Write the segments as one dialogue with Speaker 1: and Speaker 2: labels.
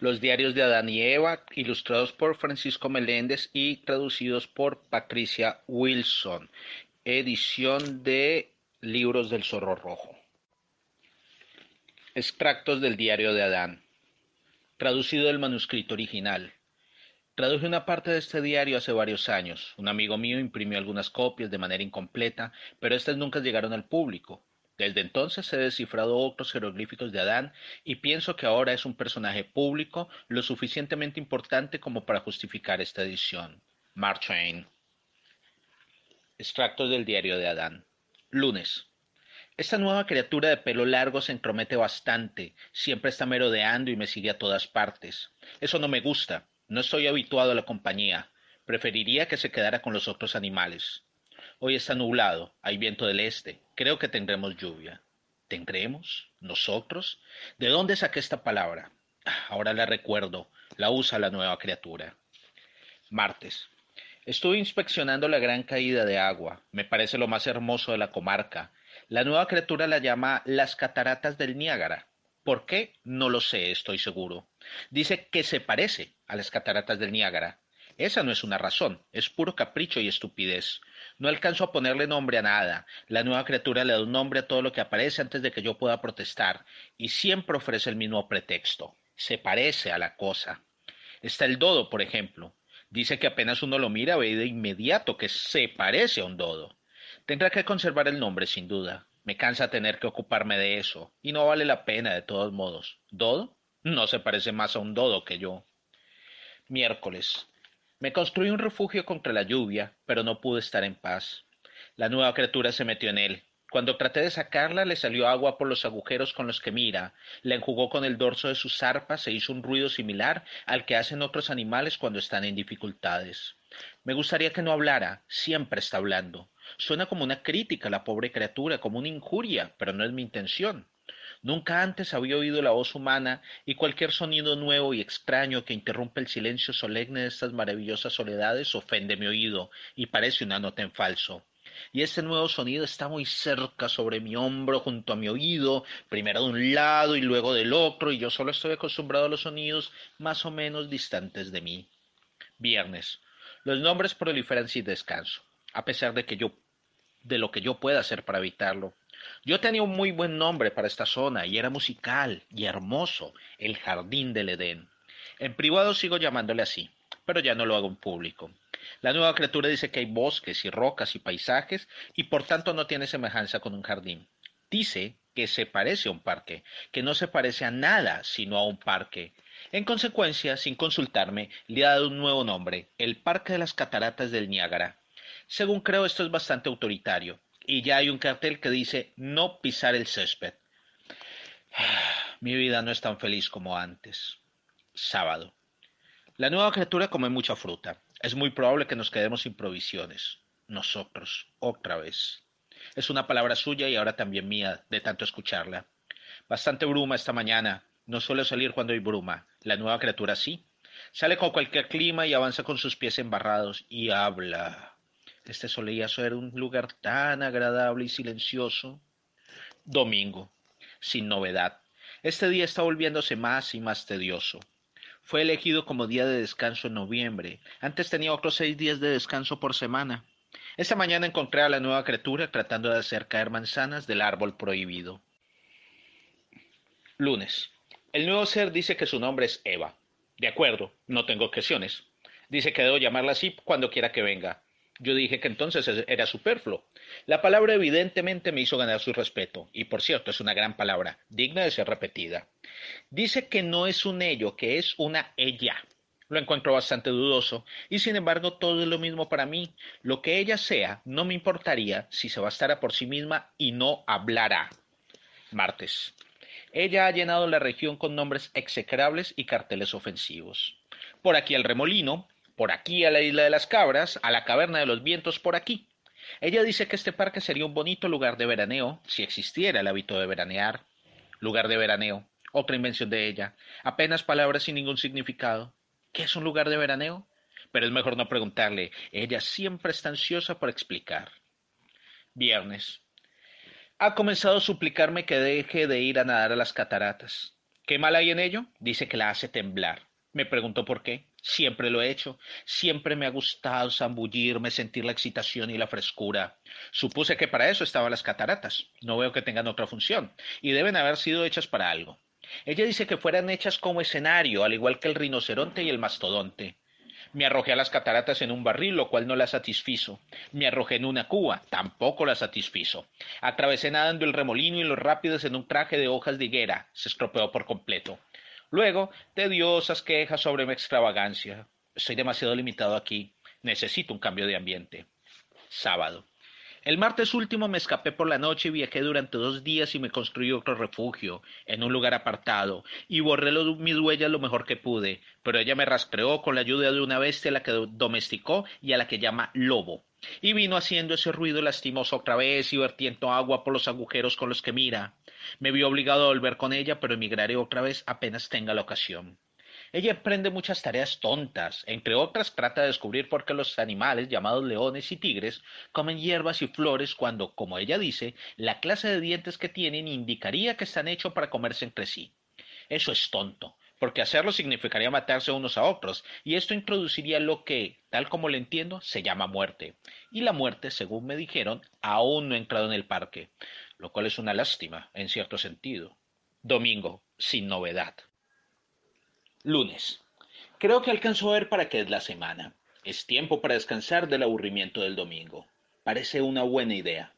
Speaker 1: Los diarios de Adán y Eva, ilustrados por Francisco Meléndez y traducidos por Patricia Wilson. Edición de Libros del Zorro Rojo. Extractos del diario de Adán. Traducido del manuscrito original. Traduje una parte de este diario hace varios años. Un amigo mío imprimió algunas copias de manera incompleta, pero estas nunca llegaron al público. Desde entonces he descifrado otros jeroglíficos de Adán y pienso que ahora es un personaje público lo suficientemente importante como para justificar esta edición. Mark Twain. Extractos del diario de Adán. Lunes. Esta nueva criatura de pelo largo se entromete bastante, siempre está merodeando y me sigue a todas partes. Eso no me gusta, no estoy habituado a la compañía. Preferiría que se quedara con los otros animales. Hoy está nublado, hay viento del este. Creo que tendremos lluvia. ¿Tendremos? ¿Nosotros? ¿De dónde saqué esta palabra? Ahora la recuerdo. La usa la nueva criatura. Martes. Estuve inspeccionando la gran caída de agua. Me parece lo más hermoso de la comarca. La nueva criatura la llama las cataratas del Niágara. ¿Por qué? No lo sé, estoy seguro. Dice que se parece a las cataratas del Niágara. Esa no es una razón, es puro capricho y estupidez. No alcanzo a ponerle nombre a nada. La nueva criatura le da un nombre a todo lo que aparece antes de que yo pueda protestar, y siempre ofrece el mismo pretexto. Se parece a la cosa. Está el dodo, por ejemplo. Dice que apenas uno lo mira ve de inmediato que se parece a un dodo. Tendrá que conservar el nombre, sin duda. Me cansa tener que ocuparme de eso, y no vale la pena de todos modos. ¿Dodo? No se parece más a un dodo que yo. Miércoles. Me construí un refugio contra la lluvia, pero no pude estar en paz. La nueva criatura se metió en él. Cuando traté de sacarla, le salió agua por los agujeros con los que mira, la enjugó con el dorso de sus zarpas e hizo un ruido similar al que hacen otros animales cuando están en dificultades. Me gustaría que no hablara, siempre está hablando. Suena como una crítica a la pobre criatura, como una injuria, pero no es mi intención. Nunca antes había oído la voz humana y cualquier sonido nuevo y extraño que interrumpe el silencio solemne de estas maravillosas soledades ofende mi oído y parece una nota en falso. Y este nuevo sonido está muy cerca sobre mi hombro, junto a mi oído, primero de un lado y luego del otro, y yo solo estoy acostumbrado a los sonidos más o menos distantes de mí. Viernes. Los nombres proliferan sin descanso, a pesar de que yo de lo que yo pueda hacer para evitarlo. Yo tenía un muy buen nombre para esta zona y era musical y hermoso, el Jardín del Edén. En privado sigo llamándole así, pero ya no lo hago en público. La nueva criatura dice que hay bosques y rocas y paisajes y por tanto no tiene semejanza con un jardín. Dice que se parece a un parque, que no se parece a nada sino a un parque. En consecuencia, sin consultarme, le ha dado un nuevo nombre, el Parque de las Cataratas del Niágara. Según creo, esto es bastante autoritario y ya hay un cartel que dice no pisar el césped. Mi vida no es tan feliz como antes. Sábado. La nueva criatura come mucha fruta. Es muy probable que nos quedemos sin provisiones. Nosotros, otra vez. Es una palabra suya y ahora también mía, de tanto escucharla. Bastante bruma esta mañana. No suele salir cuando hay bruma. La nueva criatura sí. Sale con cualquier clima y avanza con sus pies embarrados y habla. Este solía ser un lugar tan agradable y silencioso. Domingo. Sin novedad. Este día está volviéndose más y más tedioso. Fue elegido como día de descanso en noviembre. Antes tenía otros seis días de descanso por semana. Esta mañana encontré a la nueva criatura tratando de hacer caer manzanas del árbol prohibido. Lunes. El nuevo ser dice que su nombre es Eva. De acuerdo, no tengo objeciones. Dice que debo llamarla así cuando quiera que venga. Yo dije que entonces era superfluo. La palabra evidentemente me hizo ganar su respeto, y por cierto es una gran palabra, digna de ser repetida. Dice que no es un ello, que es una ella. Lo encuentro bastante dudoso, y sin embargo todo es lo mismo para mí. Lo que ella sea, no me importaría si se bastara por sí misma y no hablara. Martes. Ella ha llenado la región con nombres execrables y carteles ofensivos. Por aquí el remolino, por aquí a la isla de las cabras, a la caverna de los vientos por aquí. Ella dice que este parque sería un bonito lugar de veraneo, si existiera el hábito de veranear. Lugar de veraneo, otra invención de ella, apenas palabras sin ningún significado. ¿Qué es un lugar de veraneo? Pero es mejor no preguntarle, ella siempre está ansiosa por explicar. Viernes. Ha comenzado a suplicarme que deje de ir a nadar a las cataratas. ¿Qué mal hay en ello? Dice que la hace temblar. Me preguntó por qué. Siempre lo he hecho. Siempre me ha gustado zambullirme, sentir la excitación y la frescura. Supuse que para eso estaban las cataratas. No veo que tengan otra función. Y deben haber sido hechas para algo. Ella dice que fueran hechas como escenario, al igual que el rinoceronte y el mastodonte. Me arrojé a las cataratas en un barril, lo cual no la satisfizo. Me arrojé en una cuba, tampoco la satisfizo. Atravesé nadando el remolino y los rápidos en un traje de hojas de higuera, se estropeó por completo. Luego, tediosas quejas sobre mi extravagancia. Soy demasiado limitado aquí. Necesito un cambio de ambiente. Sábado. El martes último me escapé por la noche y viajé durante dos días y me construí otro refugio, en un lugar apartado, y borré mis huellas lo mejor que pude, pero ella me rastreó con la ayuda de una bestia a la que domesticó y a la que llama lobo, y vino haciendo ese ruido lastimoso otra vez y vertiendo agua por los agujeros con los que mira. Me vi obligado a volver con ella, pero emigraré otra vez apenas tenga la ocasión. Ella emprende muchas tareas tontas, entre otras trata de descubrir por qué los animales llamados leones y tigres comen hierbas y flores cuando, como ella dice, la clase de dientes que tienen indicaría que están hechos para comerse entre sí. Eso es tonto, porque hacerlo significaría matarse unos a otros, y esto introduciría lo que, tal como lo entiendo, se llama muerte. Y la muerte, según me dijeron, aún no ha entrado en el parque, lo cual es una lástima, en cierto sentido. Domingo, sin novedad. Lunes. Creo que alcanzó a ver para qué es la semana. Es tiempo para descansar del aburrimiento del domingo. Parece una buena idea.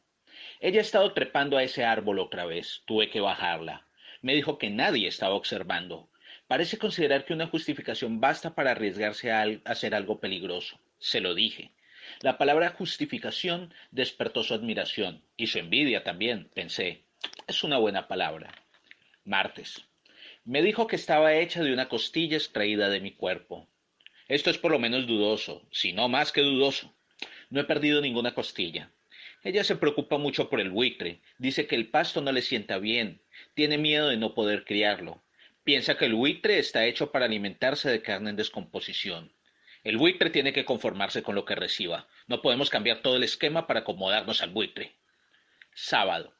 Speaker 1: Ella ha estado trepando a ese árbol otra vez. Tuve que bajarla. Me dijo que nadie estaba observando. Parece considerar que una justificación basta para arriesgarse a hacer algo peligroso. Se lo dije. La palabra justificación despertó su admiración y su envidia también, pensé. Es una buena palabra. Martes. Me dijo que estaba hecha de una costilla extraída de mi cuerpo. Esto es por lo menos dudoso, si no más que dudoso. No he perdido ninguna costilla. Ella se preocupa mucho por el buitre, dice que el pasto no le sienta bien, tiene miedo de no poder criarlo. Piensa que el buitre está hecho para alimentarse de carne en descomposición. El buitre tiene que conformarse con lo que reciba. No podemos cambiar todo el esquema para acomodarnos al buitre. Sábado.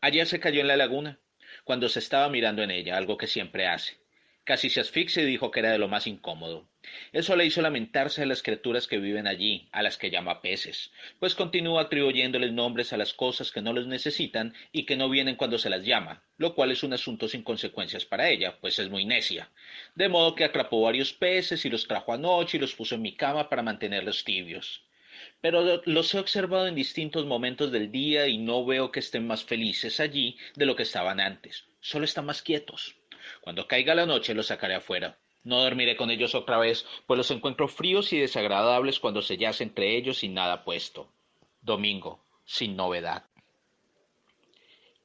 Speaker 1: Ayer se cayó en la laguna cuando se estaba mirando en ella, algo que siempre hace. Casi se asfixia y dijo que era de lo más incómodo. Eso le hizo lamentarse de las criaturas que viven allí, a las que llama peces, pues continúa atribuyéndoles nombres a las cosas que no los necesitan y que no vienen cuando se las llama, lo cual es un asunto sin consecuencias para ella, pues es muy necia. De modo que atrapó varios peces y los trajo anoche y los puso en mi cama para mantenerlos tibios pero los he observado en distintos momentos del día y no veo que estén más felices allí de lo que estaban antes. Solo están más quietos. Cuando caiga la noche los sacaré afuera. No dormiré con ellos otra vez, pues los encuentro fríos y desagradables cuando se yace entre ellos sin nada puesto. Domingo, sin novedad.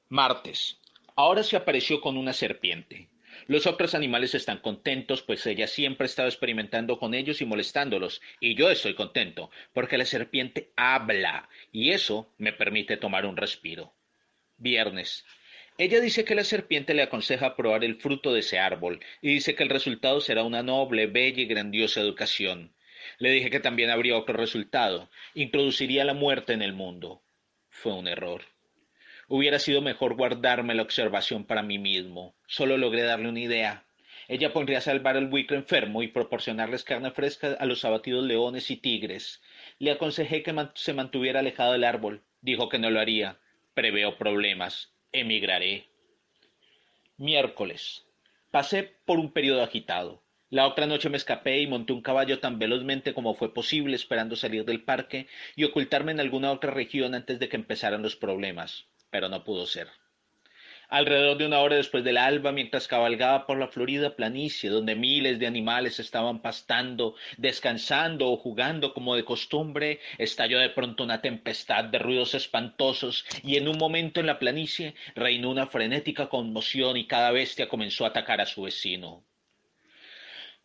Speaker 1: Martes. Ahora se apareció con una serpiente. Los otros animales están contentos, pues ella siempre ha estado experimentando con ellos y molestándolos, y yo estoy contento, porque la serpiente habla, y eso me permite tomar un respiro. Viernes. Ella dice que la serpiente le aconseja probar el fruto de ese árbol, y dice que el resultado será una noble, bella y grandiosa educación. Le dije que también habría otro resultado, introduciría la muerte en el mundo. Fue un error. Hubiera sido mejor guardarme la observación para mí mismo. Solo logré darle una idea. Ella pondría a salvar al buitre enfermo y proporcionarles carne fresca a los abatidos leones y tigres. Le aconsejé que se mantuviera alejado del árbol. Dijo que no lo haría. Preveo problemas. Emigraré. Miércoles. Pasé por un periodo agitado. La otra noche me escapé y monté un caballo tan velozmente como fue posible esperando salir del parque y ocultarme en alguna otra región antes de que empezaran los problemas pero no pudo ser. Alrededor de una hora después del alba, mientras cabalgaba por la florida planicie, donde miles de animales estaban pastando, descansando o jugando como de costumbre, estalló de pronto una tempestad de ruidos espantosos, y en un momento en la planicie reinó una frenética conmoción y cada bestia comenzó a atacar a su vecino.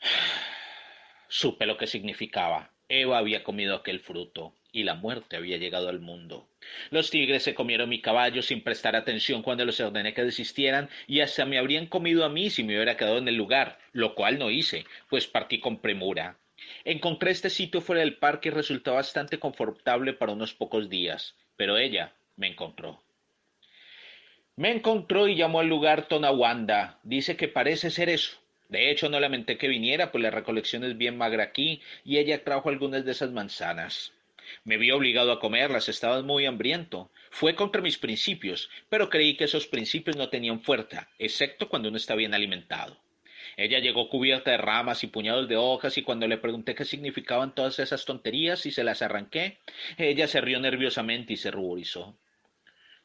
Speaker 1: Supe lo que significaba. Eva había comido aquel fruto y la muerte había llegado al mundo. Los tigres se comieron mi caballo sin prestar atención cuando les ordené que desistieran y hasta me habrían comido a mí si me hubiera quedado en el lugar, lo cual no hice, pues partí con premura. Encontré este sitio fuera del parque y resultó bastante confortable para unos pocos días, pero ella me encontró. Me encontró y llamó al lugar Tonawanda. Dice que parece ser eso. De hecho, no lamenté que viniera, pues la recolección es bien magra aquí, y ella trajo algunas de esas manzanas. Me vi obligado a comerlas, estaba muy hambriento. Fue contra mis principios, pero creí que esos principios no tenían fuerza, excepto cuando uno está bien alimentado. Ella llegó cubierta de ramas y puñados de hojas y cuando le pregunté qué significaban todas esas tonterías y se las arranqué, ella se rió nerviosamente y se ruborizó.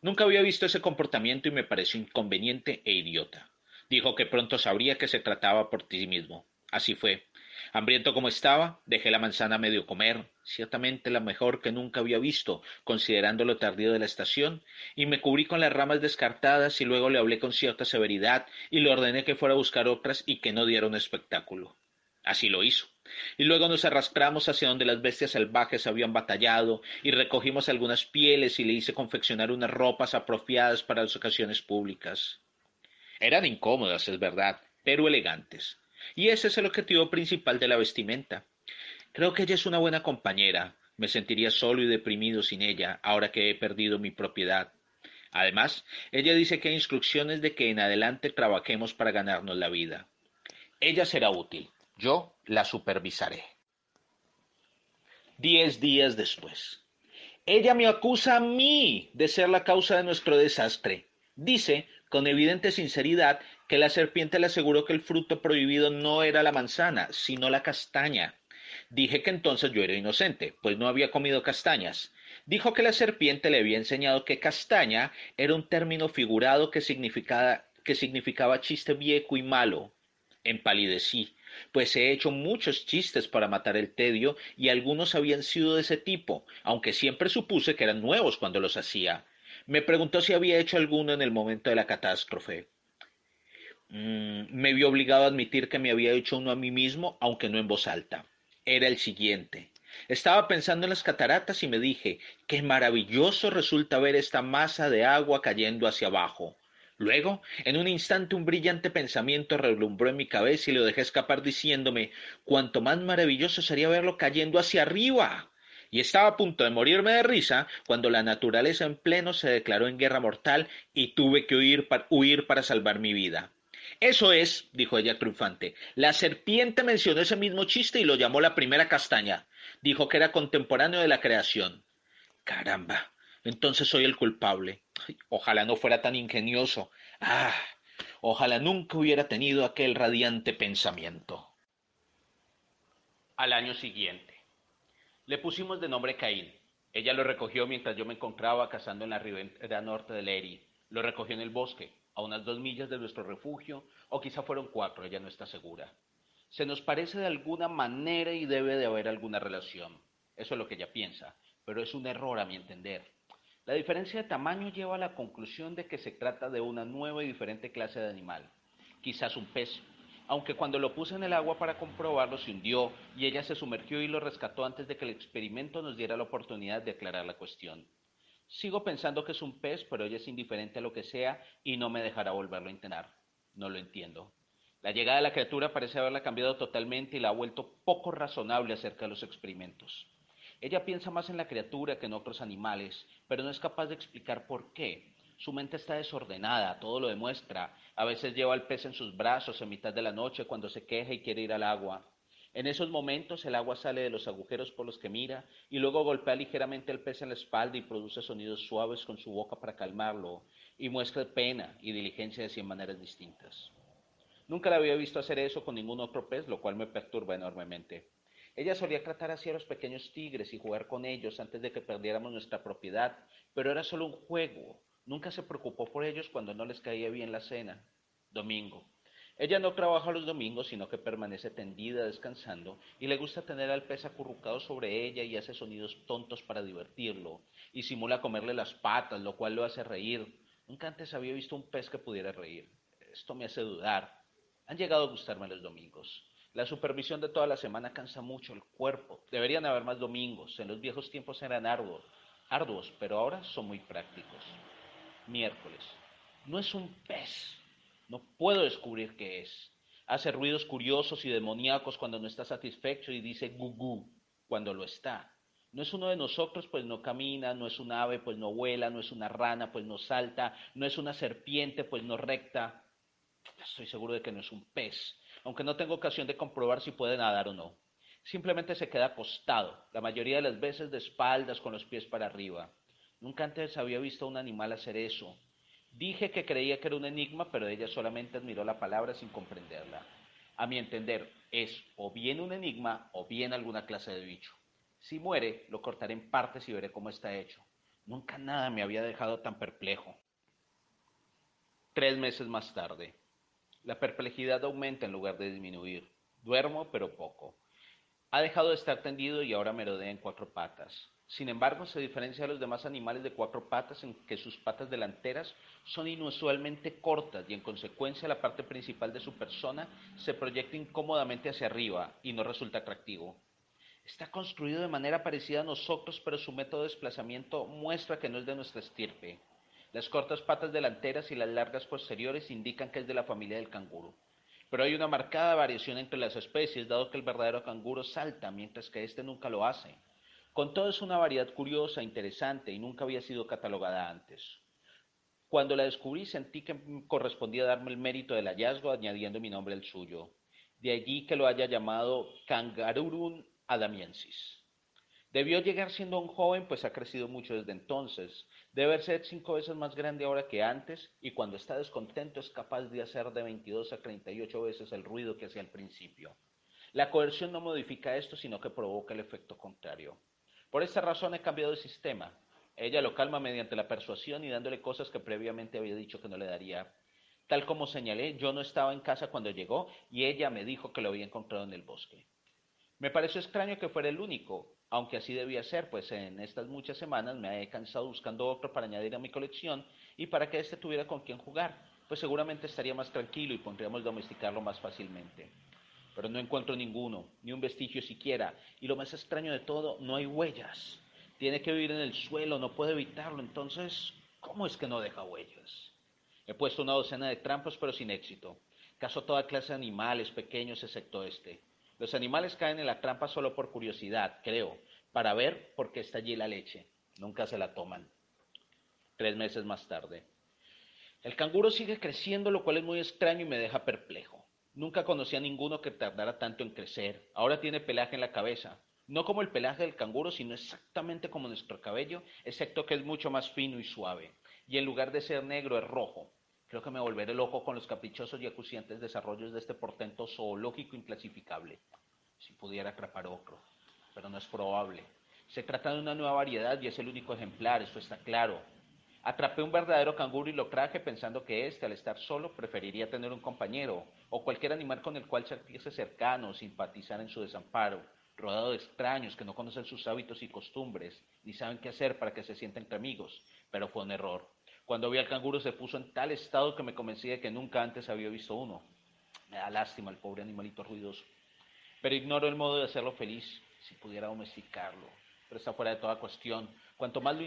Speaker 1: Nunca había visto ese comportamiento y me pareció inconveniente e idiota. Dijo que pronto sabría que se trataba por ti mismo. Así fue. Hambriento como estaba, dejé la manzana medio comer, ciertamente la mejor que nunca había visto, considerando lo tardío de la estación, y me cubrí con las ramas descartadas y luego le hablé con cierta severidad y le ordené que fuera a buscar otras y que no diera un espectáculo. Así lo hizo. Y luego nos arrastramos hacia donde las bestias salvajes habían batallado y recogimos algunas pieles y le hice confeccionar unas ropas apropiadas para las ocasiones públicas. Eran incómodas, es verdad, pero elegantes. Y ese es el objetivo principal de la vestimenta. Creo que ella es una buena compañera. Me sentiría solo y deprimido sin ella, ahora que he perdido mi propiedad. Además, ella dice que hay instrucciones de que en adelante trabajemos para ganarnos la vida. Ella será útil. Yo la supervisaré. Diez días después. Ella me acusa a mí de ser la causa de nuestro desastre. Dice, con evidente sinceridad, que la serpiente le aseguró que el fruto prohibido no era la manzana, sino la castaña. Dije que entonces yo era inocente, pues no había comido castañas. Dijo que la serpiente le había enseñado que castaña era un término figurado que significaba, que significaba chiste viejo y malo. Empalidecí, pues he hecho muchos chistes para matar el tedio y algunos habían sido de ese tipo, aunque siempre supuse que eran nuevos cuando los hacía. Me preguntó si había hecho alguno en el momento de la catástrofe. Mm, me vi obligado a admitir que me había hecho uno a mí mismo, aunque no en voz alta. Era el siguiente. Estaba pensando en las cataratas y me dije, qué maravilloso resulta ver esta masa de agua cayendo hacia abajo. Luego, en un instante un brillante pensamiento relumbró en mi cabeza y lo dejé escapar diciéndome, cuanto más maravilloso sería verlo cayendo hacia arriba. Y estaba a punto de morirme de risa cuando la naturaleza en pleno se declaró en guerra mortal y tuve que huir, huir para salvar mi vida. Eso es, dijo ella triunfante. La serpiente mencionó ese mismo chiste y lo llamó la primera castaña. Dijo que era contemporáneo de la creación. Caramba. Entonces soy el culpable. ojalá no fuera tan ingenioso. Ah. Ojalá nunca hubiera tenido aquel radiante pensamiento. Al año siguiente. Le pusimos de nombre Caín. Ella lo recogió mientras yo me encontraba cazando en la ribera norte de Eri. Lo recogió en el bosque a unas dos millas de nuestro refugio, o quizá fueron cuatro, ella no está segura. Se nos parece de alguna manera y debe de haber alguna relación. Eso es lo que ella piensa, pero es un error a mi entender. La diferencia de tamaño lleva a la conclusión de que se trata de una nueva y diferente clase de animal, quizás un pez, aunque cuando lo puse en el agua para comprobarlo se hundió y ella se sumergió y lo rescató antes de que el experimento nos diera la oportunidad de aclarar la cuestión. Sigo pensando que es un pez, pero ella es indiferente a lo que sea y no me dejará volverlo a intentar. No lo entiendo. La llegada de la criatura parece haberla cambiado totalmente y la ha vuelto poco razonable acerca de los experimentos. Ella piensa más en la criatura que en otros animales, pero no es capaz de explicar por qué. Su mente está desordenada, todo lo demuestra. A veces lleva al pez en sus brazos en mitad de la noche cuando se queja y quiere ir al agua. En esos momentos el agua sale de los agujeros por los que mira y luego golpea ligeramente al pez en la espalda y produce sonidos suaves con su boca para calmarlo y muestra pena y diligencia de cien maneras distintas. Nunca la había visto hacer eso con ningún otro pez, lo cual me perturba enormemente. Ella solía tratar así a los pequeños tigres y jugar con ellos antes de que perdiéramos nuestra propiedad, pero era solo un juego. Nunca se preocupó por ellos cuando no les caía bien la cena. Domingo. Ella no trabaja los domingos, sino que permanece tendida descansando y le gusta tener al pez acurrucado sobre ella y hace sonidos tontos para divertirlo y simula comerle las patas, lo cual lo hace reír. Nunca antes había visto un pez que pudiera reír. Esto me hace dudar. Han llegado a gustarme los domingos. La supervisión de toda la semana cansa mucho el cuerpo. Deberían haber más domingos. En los viejos tiempos eran arduos, arduos, pero ahora son muy prácticos. Miércoles. No es un pez, no puedo descubrir qué es. Hace ruidos curiosos y demoníacos cuando no está satisfecho y dice gugú cuando lo está. No es uno de nosotros, pues no camina, no es un ave, pues no vuela, no es una rana, pues no salta, no es una serpiente, pues no recta. Estoy seguro de que no es un pez, aunque no tengo ocasión de comprobar si puede nadar o no. Simplemente se queda acostado, la mayoría de las veces de espaldas con los pies para arriba. Nunca antes había visto a un animal hacer eso. Dije que creía que era un enigma, pero ella solamente admiró la palabra sin comprenderla. A mi entender, es o bien un enigma o bien alguna clase de bicho. Si muere, lo cortaré en partes y veré cómo está hecho. Nunca nada me había dejado tan perplejo. Tres meses más tarde. La perplejidad aumenta en lugar de disminuir. Duermo, pero poco. Ha dejado de estar tendido y ahora merodea en cuatro patas. Sin embargo, se diferencia de los demás animales de cuatro patas en que sus patas delanteras son inusualmente cortas y en consecuencia la parte principal de su persona se proyecta incómodamente hacia arriba y no resulta atractivo. Está construido de manera parecida a nosotros, pero su método de desplazamiento muestra que no es de nuestra estirpe. Las cortas patas delanteras y las largas posteriores indican que es de la familia del canguro. Pero hay una marcada variación entre las especies, dado que el verdadero canguro salta, mientras que este nunca lo hace. Con todo es una variedad curiosa, interesante y nunca había sido catalogada antes. Cuando la descubrí sentí que correspondía darme el mérito del hallazgo añadiendo mi nombre al suyo. De allí que lo haya llamado Kangarurun adamiensis. Debió llegar siendo un joven, pues ha crecido mucho desde entonces. Debe ser cinco veces más grande ahora que antes, y cuando está descontento es capaz de hacer de 22 a 38 veces el ruido que hacía al principio. La coerción no modifica esto, sino que provoca el efecto contrario. Por esta razón he cambiado de sistema. Ella lo calma mediante la persuasión y dándole cosas que previamente había dicho que no le daría. Tal como señalé, yo no estaba en casa cuando llegó y ella me dijo que lo había encontrado en el bosque. Me pareció extraño que fuera el único, aunque así debía ser, pues en estas muchas semanas me he cansado buscando otro para añadir a mi colección y para que éste tuviera con quien jugar, pues seguramente estaría más tranquilo y podríamos domesticarlo más fácilmente pero no encuentro ninguno, ni un vestigio siquiera. Y lo más extraño de todo, no hay huellas. Tiene que vivir en el suelo, no puede evitarlo. Entonces, ¿cómo es que no deja huellas? He puesto una docena de trampas, pero sin éxito. Caso toda clase de animales pequeños, excepto este. Los animales caen en la trampa solo por curiosidad, creo, para ver por qué está allí la leche. Nunca se la toman. Tres meses más tarde. El canguro sigue creciendo, lo cual es muy extraño y me deja perplejo. Nunca conocí a ninguno que tardara tanto en crecer. Ahora tiene pelaje en la cabeza. No como el pelaje del canguro, sino exactamente como nuestro cabello, excepto que es mucho más fino y suave. Y en lugar de ser negro es rojo. Creo que me volveré loco con los caprichosos y acuciantes desarrollos de este portento zoológico inclasificable. Si pudiera atrapar otro. Pero no es probable. Se trata de una nueva variedad y es el único ejemplar, eso está claro. Atrapé un verdadero canguro y lo traje pensando que éste, al estar solo, preferiría tener un compañero o cualquier animal con el cual sentirse cercano o simpatizar en su desamparo, rodeado de extraños que no conocen sus hábitos y costumbres, ni saben qué hacer para que se sienta entre amigos. Pero fue un error. Cuando vi al canguro se puso en tal estado que me convencí de que nunca antes había visto uno. Me da lástima el pobre animalito ruidoso. Pero ignoro el modo de hacerlo feliz, si pudiera domesticarlo. Pero está fuera de toda cuestión. Cuanto más lo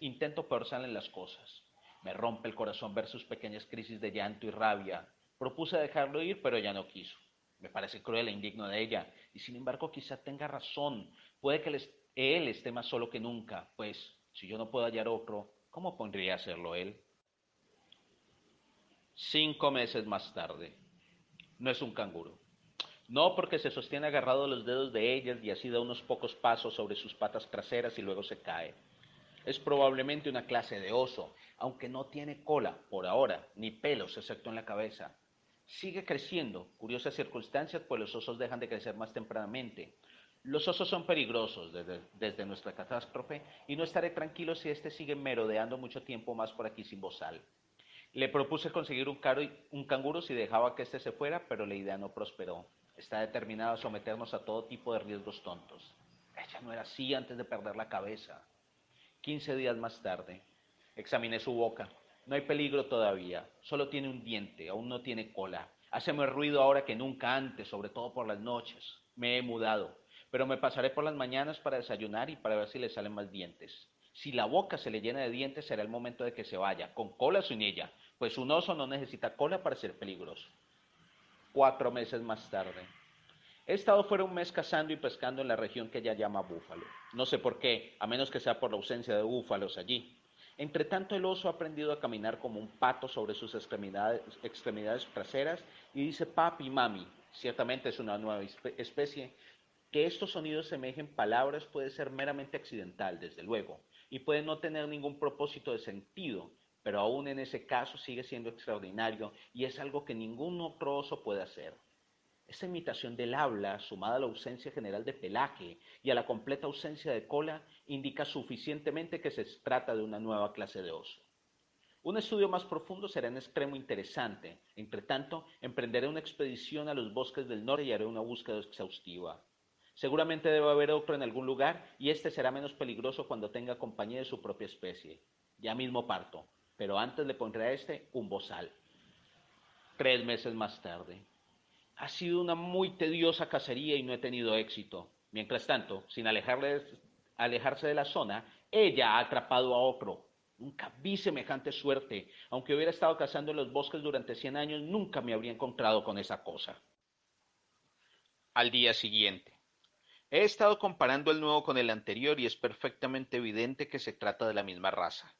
Speaker 1: intento, peor salen las cosas. Me rompe el corazón ver sus pequeñas crisis de llanto y rabia. Propuse dejarlo ir, pero ella no quiso. Me parece cruel e indigno de ella, y sin embargo quizá tenga razón. Puede que él esté más solo que nunca, pues si yo no puedo hallar otro, ¿cómo podría hacerlo él? Cinco meses más tarde. No es un canguro. No porque se sostiene agarrado a los dedos de ellas y así da unos pocos pasos sobre sus patas traseras y luego se cae. Es probablemente una clase de oso, aunque no tiene cola por ahora, ni pelos excepto en la cabeza. Sigue creciendo, curiosa circunstancia, pues los osos dejan de crecer más tempranamente. Los osos son peligrosos desde, nuestra catástrofe y no estaré tranquilo si éste sigue merodeando mucho tiempo más por aquí sin bozal. Le propuse conseguir un, un canguro si dejaba que éste se fuera, pero la idea no prosperó. Está determinado a someternos a todo tipo de riesgos tontos. Ella no era así antes de perder la cabeza. Quince días más tarde, examiné su boca. No hay peligro todavía, solo tiene un diente, aún no tiene cola. Hace más ruido ahora que nunca antes, sobre todo por las noches. Me he mudado, pero me pasaré por las mañanas para desayunar y para ver si le salen más dientes. Si la boca se le llena de dientes, será el momento de que se vaya, con cola o sin ella, pues un oso no necesita cola para ser peligroso. Cuatro meses más tarde. He estado fuera un mes cazando y pescando en la región que ella llama Búfalo. No sé por qué, a menos que sea por la ausencia de búfalos allí. Entre tanto, el oso ha aprendido a caminar como un pato sobre sus extremidades, traseras y dice papi, mami. Ciertamente es una nueva especie. Que estos sonidos semejen palabras puede ser meramente accidental, desde luego, y puede no tener ningún propósito de sentido, pero aún en ese caso sigue siendo extraordinario y es algo que ningún otro oso puede hacer. Esa imitación del habla, sumada a la ausencia general de pelaje y a la completa ausencia de cola, indica suficientemente que se trata de una nueva clase de oso. Un estudio más profundo será en extremo interesante. Entre tanto, emprenderé una expedición a los bosques del norte y haré una búsqueda exhaustiva. Seguramente debe haber otro en algún lugar y este será menos peligroso cuando tenga compañía de su propia especie. Ya mismo parto, pero antes le pondré a este un bozal. Tres meses más tarde. Ha sido una muy tediosa cacería y no he tenido éxito. Mientras tanto, sin alejarse de la zona, ella ha atrapado a otro. Nunca vi semejante suerte. Aunque hubiera estado cazando en los bosques durante cien años, nunca me habría encontrado con esa cosa.
Speaker 2: Al día siguiente. He estado comparando el nuevo con el anterior y es perfectamente evidente que se trata de la misma raza.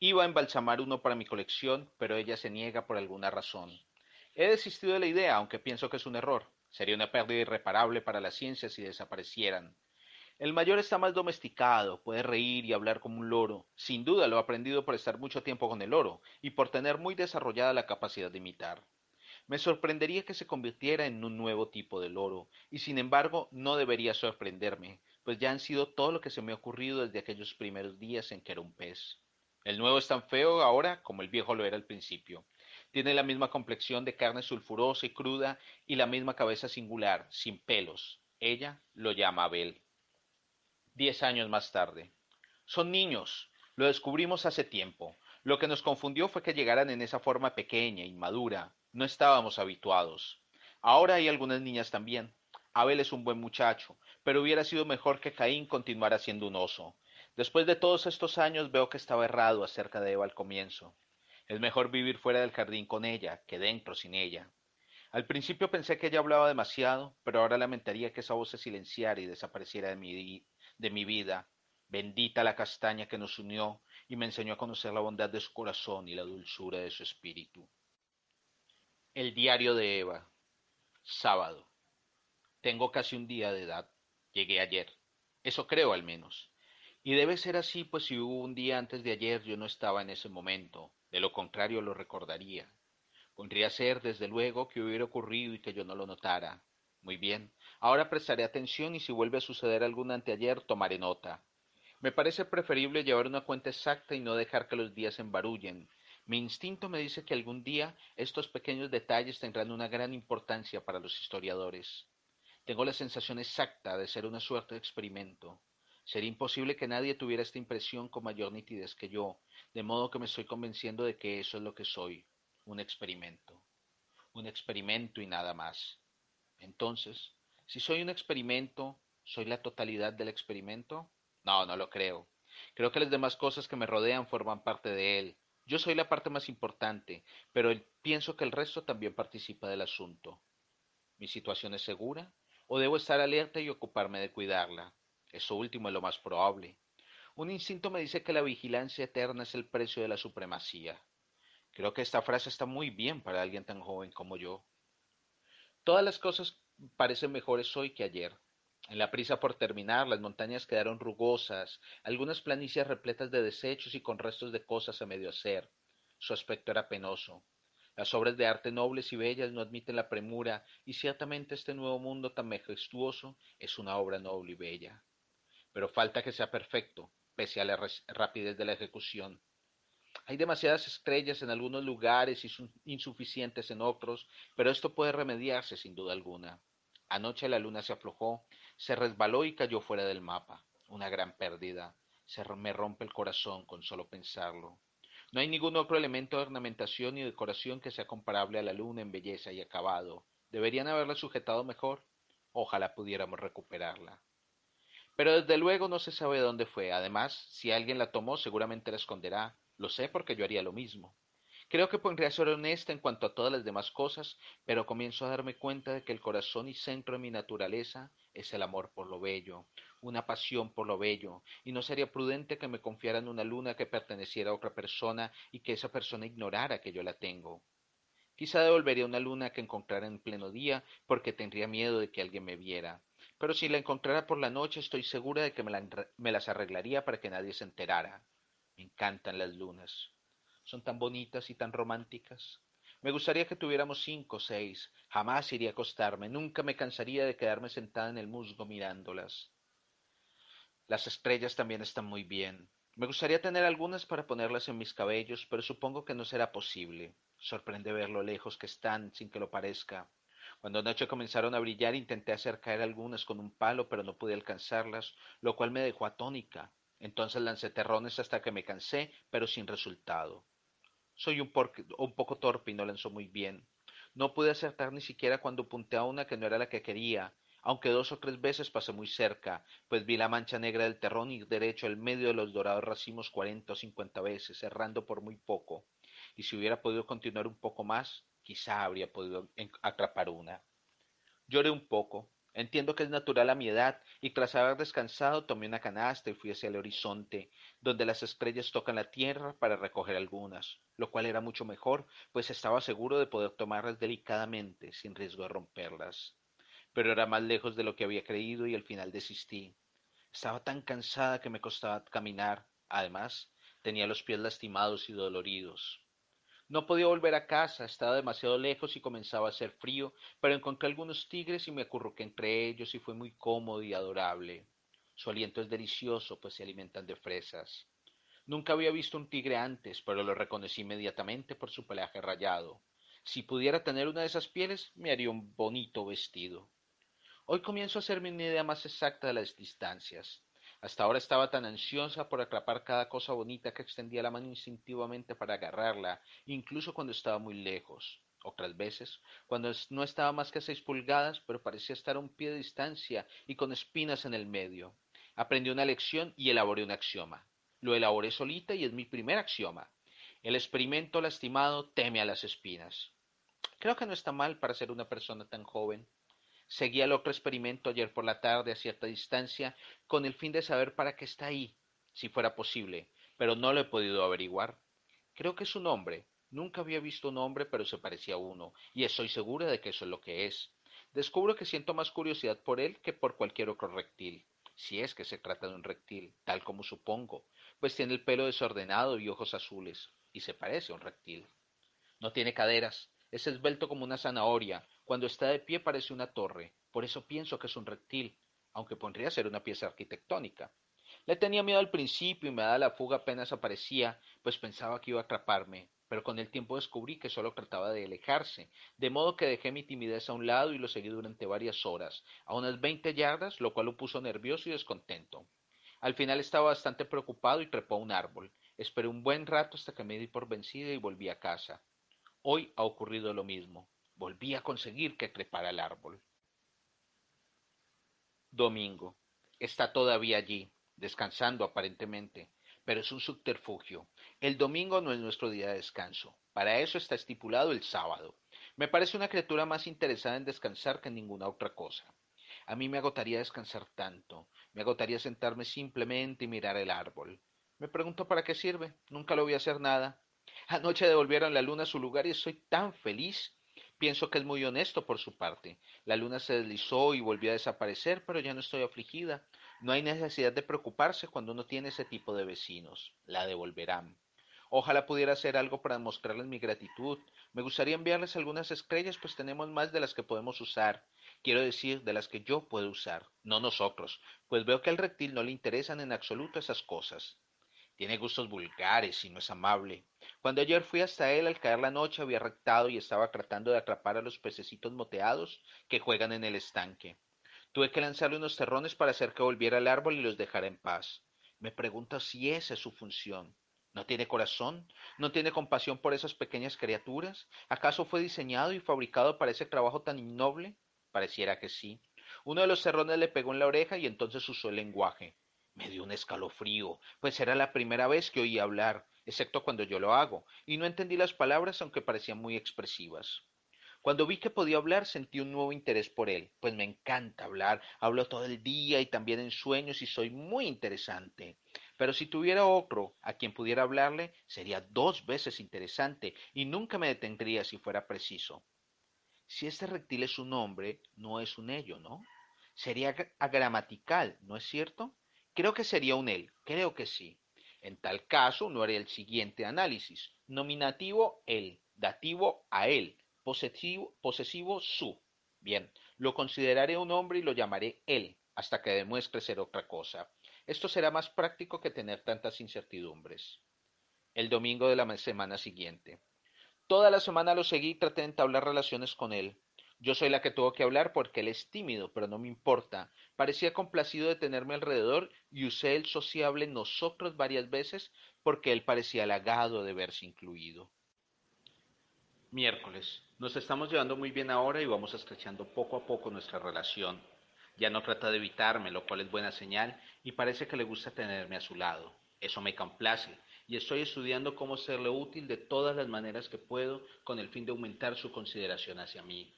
Speaker 2: Iba a embalsamar uno para mi colección, pero ella se niega por alguna razón. He desistido de la idea, aunque pienso que es un error. Sería una pérdida irreparable para la ciencia si desaparecieran. El mayor está más domesticado, puede reír y hablar como un loro. Sin duda lo ha aprendido por estar mucho tiempo con el loro y por tener muy desarrollada la capacidad de imitar. Me sorprendería que se convirtiera en un nuevo tipo de loro, y sin embargo no debería sorprenderme, pues ya han sido todo lo que se me ha ocurrido desde aquellos primeros días en que era un pez. El nuevo es tan feo ahora como el viejo lo era al principio. Tiene la misma complexión de carne sulfurosa y cruda y la misma cabeza singular, sin pelos. Ella lo llama Abel. Diez años más tarde. Son niños. Lo descubrimos hace tiempo. Lo que nos confundió fue que llegaran en esa forma pequeña, inmadura. No estábamos habituados. Ahora hay algunas niñas también. Abel es un buen muchacho, pero hubiera sido mejor que Caín continuara siendo un oso. Después de todos estos años veo que estaba errado acerca de Eva al comienzo. Es mejor vivir fuera del jardín con ella que dentro sin ella. Al principio pensé que ella hablaba demasiado, pero ahora lamentaría que esa voz se silenciara y desapareciera de mi, de mi vida. Bendita la castaña que nos unió y me enseñó a conocer la bondad de su corazón y la dulzura de su espíritu. El diario de Eva. Sábado. Tengo casi un día de edad. Llegué ayer. Eso creo al menos. Y debe ser así, pues si hubo un día antes de ayer yo no estaba en ese momento, de lo contrario lo recordaría. Podría ser, desde luego, que hubiera ocurrido y que yo no lo notara. Muy bien, ahora prestaré atención y si vuelve a suceder algún anteayer tomaré nota. Me parece preferible llevar una cuenta exacta y no dejar que los días embarullen. Mi instinto me dice que algún día estos pequeños detalles tendrán una gran importancia para los historiadores. Tengo la sensación exacta de ser una suerte de experimento. Sería imposible que nadie tuviera esta impresión con mayor nitidez que yo, de modo que me estoy convenciendo de que eso es lo que soy, un experimento. Un experimento y nada más. Entonces, si soy un experimento, ¿soy la totalidad del experimento? No, no lo creo. Creo que las demás cosas que me rodean forman parte de él. Yo soy la parte más importante, pero pienso que el resto también participa del asunto. ¿Mi situación es segura? ¿O debo estar alerta y ocuparme de cuidarla? Eso último es lo más probable. Un instinto me dice que la vigilancia eterna es el precio de la supremacía. Creo que esta frase está muy bien para alguien tan joven como yo. Todas las cosas parecen mejores hoy que ayer. En la prisa por terminar, las montañas quedaron rugosas, algunas planicies repletas de desechos y con restos de cosas a medio hacer. Su aspecto era penoso. Las obras de arte nobles y bellas no admiten la premura, y ciertamente este nuevo mundo tan majestuoso es una obra noble y bella pero falta que sea perfecto, pese a la rapidez de la ejecución. Hay demasiadas estrellas en algunos lugares y insuficientes en otros, pero esto puede remediarse sin duda alguna. Anoche la luna se aflojó, se resbaló y cayó fuera del mapa. Una gran pérdida. Se me rompe el corazón con solo pensarlo. No hay ningún otro elemento de ornamentación y decoración que sea comparable a la luna en belleza y acabado. Deberían haberla sujetado mejor. Ojalá pudiéramos recuperarla. Pero desde luego no se sabe dónde fue. Además, si alguien la tomó, seguramente la esconderá. Lo sé porque yo haría lo mismo. Creo que podría ser honesta en cuanto a todas las demás cosas, pero comienzo a darme cuenta de que el corazón y centro de mi naturaleza es el amor por lo bello, una pasión por lo bello, y no sería prudente que me confiara en una luna que perteneciera a otra persona y que esa persona ignorara que yo la tengo. Quizá devolvería una luna que encontrara en pleno día porque tendría miedo de que alguien me viera, pero si la encontrara por la noche estoy segura de que me, las arreglaría para que nadie se enterara. Me encantan las lunas son tan bonitas y tan románticas. Me gustaría que tuviéramos cinco o seis. Jamás iría a acostarme, nunca me cansaría de quedarme sentada en el musgo mirándolas. Las estrellas también están muy bien. Me gustaría tener algunas para ponerlas en mis cabellos, pero supongo que no será posible. Sorprende ver lo lejos que están sin que lo parezca. Cuando anoche comenzaron a brillar intenté hacer caer algunas con un palo, pero no pude alcanzarlas, lo cual me dejó atónica. Entonces lancé terrones hasta que me cansé, pero sin resultado. Soy un, poco torpe y no lanzo muy bien. No pude acertar ni siquiera cuando punté a una que no era la que quería, aunque dos o tres veces pasé muy cerca, pues vi la mancha negra del terrón ir derecho al medio de los dorados racimos cuarenta o cincuenta veces, errando por muy poco, y si hubiera podido continuar un poco más, quizá habría podido atrapar una. Lloré un poco, Entiendo que es natural a mi edad, y tras haber descansado tomé una canasta y fui hacia el horizonte, donde las estrellas tocan la tierra para recoger algunas, lo cual era mucho mejor, pues estaba seguro de poder tomarlas delicadamente, sin riesgo de romperlas. Pero era más lejos de lo que había creído y al final desistí. Estaba tan cansada que me costaba caminar. Además, tenía los pies lastimados y doloridos. No podía volver a casa, estaba demasiado lejos y comenzaba a hacer frío, pero encontré algunos tigres y me acurruqué entre ellos y fue muy cómodo y adorable. Su aliento es delicioso, pues se alimentan de fresas. Nunca había visto un tigre antes, pero lo reconocí inmediatamente por su pelaje rayado. Si pudiera tener una de esas pieles, me haría un bonito vestido. Hoy comienzo a hacerme una idea más exacta de las distancias. Hasta ahora estaba tan ansiosa por atrapar cada cosa bonita que extendía la mano instintivamente para agarrarla, incluso cuando estaba muy lejos. Otras veces, cuando no estaba más que a seis pulgadas, pero parecía estar a un pie de distancia y con espinas en el medio. Aprendí una lección y elaboré un axioma. Lo elaboré solita y es mi primer axioma. El experimento lastimado teme a las espinas. Creo que no está mal para ser una persona tan joven. Seguía el otro experimento ayer por la tarde a cierta distancia con el fin de saber para qué está ahí, si fuera posible, pero no lo he podido averiguar. Creo que es un hombre. Nunca había visto un hombre, pero se parecía a uno, y estoy segura de que eso es lo que es. Descubro que siento más curiosidad por él que por cualquier otro reptil, si es que se trata de un reptil, tal como supongo, pues tiene el pelo desordenado y ojos azules, y se parece a un reptil. No tiene caderas, es esbelto como una zanahoria. Cuando está de pie parece una torre. Por eso pienso que es un reptil, aunque podría ser una pieza arquitectónica. Le tenía miedo al principio y me daba la fuga apenas aparecía, pues pensaba que iba a atraparme, pero con el tiempo descubrí que solo trataba de alejarse, de modo que dejé mi timidez a un lado y lo seguí durante varias horas, a unas veinte yardas, lo cual lo puso nervioso y descontento. Al final estaba bastante preocupado y trepó a un árbol. Esperé un buen rato hasta que me di por vencida y volví a casa. Hoy ha ocurrido lo mismo. Volví a conseguir que trepara el árbol. Domingo. Está todavía allí, descansando aparentemente, pero es un subterfugio. El domingo no es nuestro día de descanso. Para eso está estipulado el sábado. Me parece una criatura más interesada en descansar que en ninguna otra cosa. A mí me agotaría descansar tanto. Me agotaría sentarme simplemente y mirar el árbol. Me pregunto para qué sirve. Nunca lo voy a hacer nada. Anoche devolvieron la luna a su lugar y estoy tan feliz. Pienso que es muy honesto por su parte. La luna se deslizó y volvió a desaparecer, pero ya no estoy afligida. No hay necesidad de preocuparse cuando uno tiene ese tipo de vecinos. La devolverán. Ojalá pudiera hacer algo para mostrarles mi gratitud. Me gustaría enviarles algunas estrellas, pues tenemos más de las que podemos usar. Quiero decir, de las que yo puedo usar, no nosotros, pues veo que al reptil no le interesan en absoluto esas cosas. Tiene gustos vulgares y no es amable. Cuando ayer fui hasta él al caer la noche había rectado y estaba tratando de atrapar a los pececitos moteados que juegan en el estanque. Tuve que lanzarle unos terrones para hacer que volviera al árbol y los dejara en paz. Me pregunto si esa es su función. ¿No tiene corazón? ¿No tiene compasión por esas pequeñas criaturas? ¿Acaso fue diseñado y fabricado para ese trabajo tan innoble? Pareciera que sí. Uno de los terrones le pegó en la oreja y entonces usó el lenguaje. Me dio un escalofrío, pues era la primera vez que oí hablar. Excepto cuando yo lo hago, y no entendí las palabras aunque parecían muy expresivas. Cuando vi que podía hablar, sentí un nuevo interés por él, pues me encanta hablar, hablo todo el día y también en sueños y soy muy interesante. Pero si tuviera otro a quien pudiera hablarle, sería dos veces interesante y nunca me detendría si fuera preciso. Si este reptil es un hombre, no es un ello, ¿no? Sería agramatical, ¿no es cierto? Creo que sería un él, creo que sí. En tal caso, uno haría el siguiente análisis. Nominativo él, dativo a él, posesivo, posesivo su. Bien, lo consideraré un hombre y lo llamaré él, hasta que demuestre ser otra cosa. Esto será más práctico que tener tantas incertidumbres. El domingo de la semana siguiente. Toda la semana lo seguí y traté de entablar relaciones con él. Yo soy la que tuvo que hablar porque él es tímido, pero no me importa. Parecía complacido de tenerme alrededor y usé el sociable nosotros varias veces porque él parecía halagado de verse incluido. Miércoles. Nos estamos llevando muy bien ahora y vamos estrechando poco a poco nuestra relación. Ya no trata de evitarme, lo cual es buena señal, y parece que le gusta tenerme a su lado. Eso me complace, y estoy estudiando cómo serle útil de todas las maneras que puedo con el fin de aumentar su consideración hacia mí.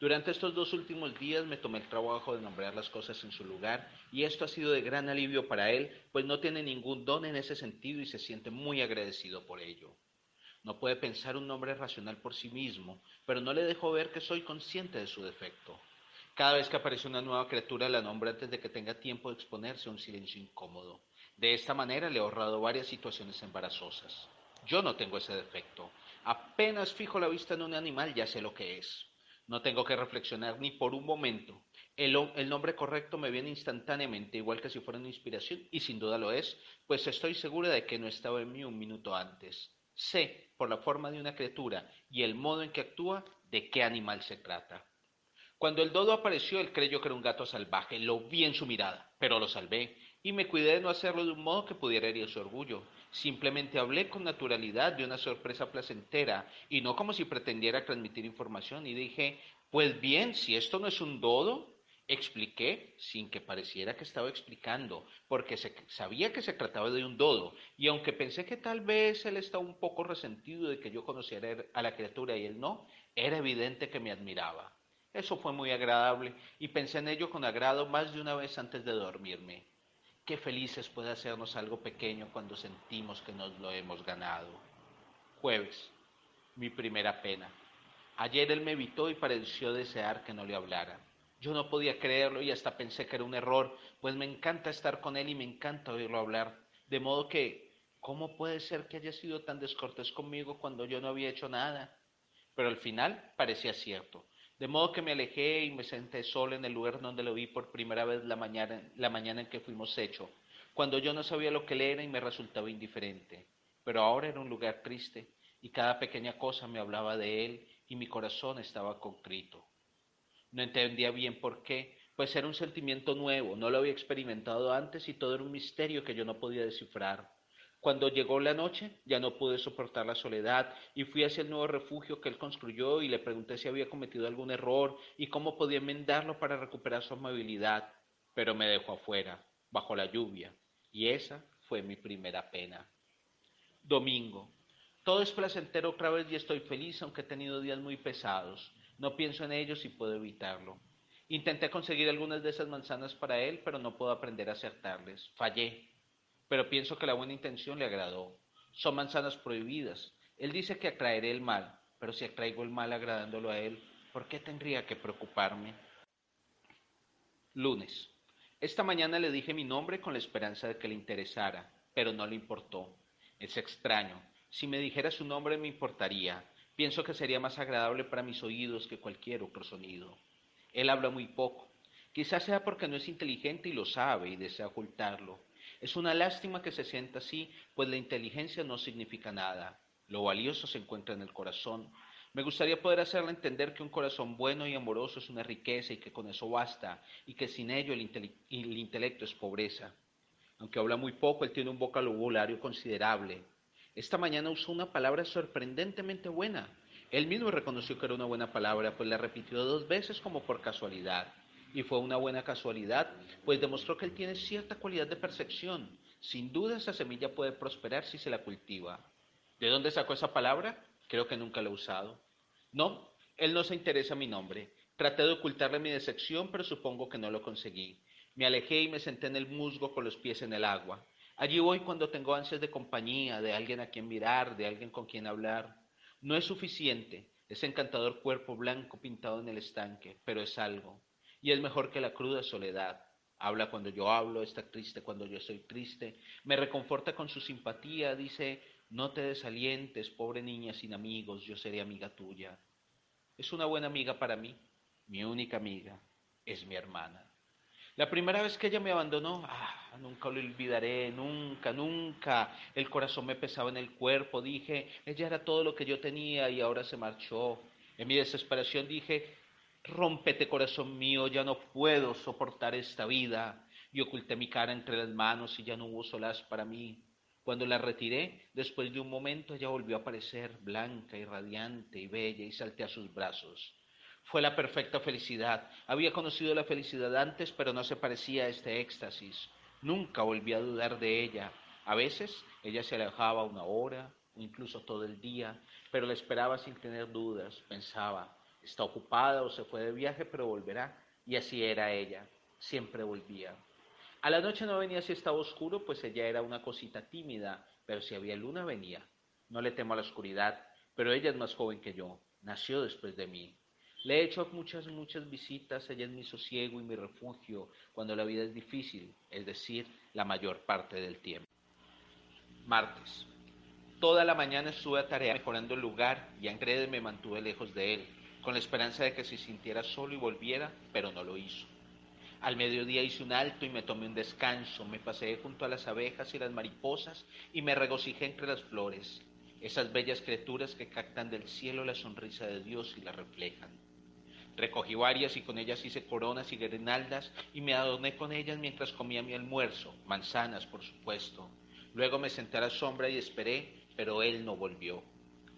Speaker 2: Durante estos dos últimos días me tomé el trabajo de nombrar las cosas en su lugar y esto ha sido de gran alivio para él, pues no tiene ningún don en ese sentido y se siente muy agradecido por ello. No puede pensar un nombre racional por sí mismo, pero no le dejo ver que soy consciente de su defecto. Cada vez que aparece una nueva criatura la nombro antes de que tenga tiempo de exponerse a un silencio incómodo. De esta manera le he ahorrado varias situaciones embarazosas. Yo no tengo ese defecto. Apenas fijo la vista en un animal ya sé lo que es. No tengo que reflexionar ni por un momento. El, nombre correcto me viene instantáneamente, igual que si fuera una inspiración, y sin duda lo es, pues estoy segura de que no estaba en mí un minuto antes. Sé, por la forma de una criatura y el modo en que actúa, de qué animal se trata. Cuando el dodo apareció, él creyó que era un gato salvaje. Lo vi en su mirada, pero lo salvé y me cuidé de no hacerlo de un modo que pudiera herir su orgullo. Simplemente hablé con naturalidad de una sorpresa placentera y no como si pretendiera transmitir información y dije, pues bien, si esto no es un dodo, expliqué sin que pareciera que estaba explicando, porque se, sabía que se trataba de un dodo, y aunque pensé que tal vez él estaba un poco resentido de que yo conociera a la criatura y él no, era evidente que me admiraba. Eso fue muy agradable y pensé en ello con agrado más de una vez antes de dormirme. Qué felices puede hacernos algo pequeño cuando sentimos que nos lo hemos ganado. Jueves, mi primera pena. Ayer él me evitó y pareció desear que no le hablara. Yo no podía creerlo y hasta pensé que era un error, pues me encanta estar con él y me encanta oírlo hablar. De modo que, ¿cómo puede ser que haya sido tan descortés conmigo cuando yo no había hecho nada? Pero al final parecía cierto. De modo que me alejé y me senté solo en el lugar donde lo vi por primera vez la mañana, la mañana en que fuimos hechos, cuando yo no sabía lo que él era y me resultaba indiferente. Pero ahora era un lugar triste y cada pequeña cosa me hablaba de él y mi corazón estaba concrito. No entendía bien por qué, pues era un sentimiento nuevo, no lo había experimentado antes y todo era un misterio que yo no podía descifrar. Cuando llegó la noche, ya no pude soportar la soledad y fui hacia el nuevo refugio que él construyó y le pregunté si había cometido algún error y cómo podía enmendarlo para recuperar su amabilidad, pero me dejó afuera, bajo la lluvia, y esa fue mi primera pena. Domingo. Todo es placentero otra vez y estoy feliz aunque he tenido días muy pesados. No pienso en ellos y puedo evitarlo. Intenté conseguir algunas de esas manzanas para él, pero no puedo aprender a acertarles. Fallé pero pienso que la buena intención le agradó. Son manzanas prohibidas. Él dice que atraeré el mal, pero si atraigo el mal agradándolo a él, ¿por qué tendría que preocuparme? Lunes. Esta mañana le dije mi nombre con la esperanza de que le interesara, pero no le importó. Es extraño. Si me dijera su nombre me importaría. Pienso que sería más agradable para mis oídos que cualquier otro sonido. Él habla muy poco. Quizás sea porque no es inteligente y lo sabe y desea ocultarlo. Es una lástima que se sienta así, pues la inteligencia no significa nada. Lo valioso se encuentra en el corazón. Me gustaría poder hacerle entender que un corazón bueno y amoroso es una riqueza y que con eso basta, y que sin ello el, el intelecto es pobreza. Aunque habla muy poco, él tiene un vocabulario considerable. Esta mañana usó una palabra sorprendentemente buena. Él mismo reconoció que era una buena palabra, pues la repitió dos veces como por casualidad y fue una buena casualidad, pues demostró que él tiene cierta cualidad de percepción. Sin duda esa semilla puede prosperar si se la cultiva. ¿De dónde sacó esa palabra? Creo que nunca la he usado. No, él no se interesa mi nombre. Traté de ocultarle mi decepción, pero supongo que no lo conseguí. Me alejé y me senté en el musgo con los pies en el agua. Allí voy cuando tengo ansias de compañía, de alguien a quien mirar, de alguien con quien hablar. No es suficiente ese encantador cuerpo blanco pintado en el estanque, pero es algo. Y es mejor que la cruda soledad. Habla cuando yo hablo, está triste cuando yo estoy triste, me reconforta con su simpatía, dice, no te desalientes, pobre niña sin amigos, yo seré amiga tuya. Es una buena amiga para mí, mi única amiga, es mi hermana. La primera vez que ella me abandonó, ah, nunca lo olvidaré, nunca, nunca. El corazón me pesaba en el cuerpo, dije, ella era todo lo que yo tenía y ahora se marchó. En mi desesperación dije, Rómpete, corazón mío, ya no puedo soportar esta vida. Y oculté mi cara entre las manos y ya no hubo solaz para mí. Cuando la retiré, después de un momento ella volvió a aparecer, blanca y radiante y bella, y salté a sus brazos. Fue la perfecta felicidad. Había conocido la felicidad antes, pero no se parecía a este éxtasis. Nunca volví a dudar de ella. A veces ella se alejaba una hora, incluso todo el día, pero la esperaba sin tener dudas. Pensaba, Está ocupada o se fue de viaje, pero volverá. Y así era ella, siempre volvía. A la noche no venía si estaba oscuro, pues ella era una cosita tímida, pero si había luna venía. No le temo a la oscuridad, pero ella es más joven que yo, nació después de mí. Le he hecho muchas, muchas visitas, ella es mi sosiego y mi refugio cuando la vida es difícil, es decir, la mayor parte del tiempo. Martes. Toda la mañana estuve a tarea mejorando el lugar y Angrede me mantuve lejos de él con la esperanza de que se sintiera solo y volviera, pero no lo hizo. Al mediodía hice un alto y me tomé un descanso, me paseé junto a las abejas y las mariposas y me regocijé entre las flores, esas bellas criaturas que captan del cielo la sonrisa de Dios y la reflejan. Recogí varias y con ellas hice coronas y guirnaldas y me adorné con ellas mientras comía mi almuerzo, manzanas por supuesto. Luego me senté a la sombra y esperé, pero él no volvió.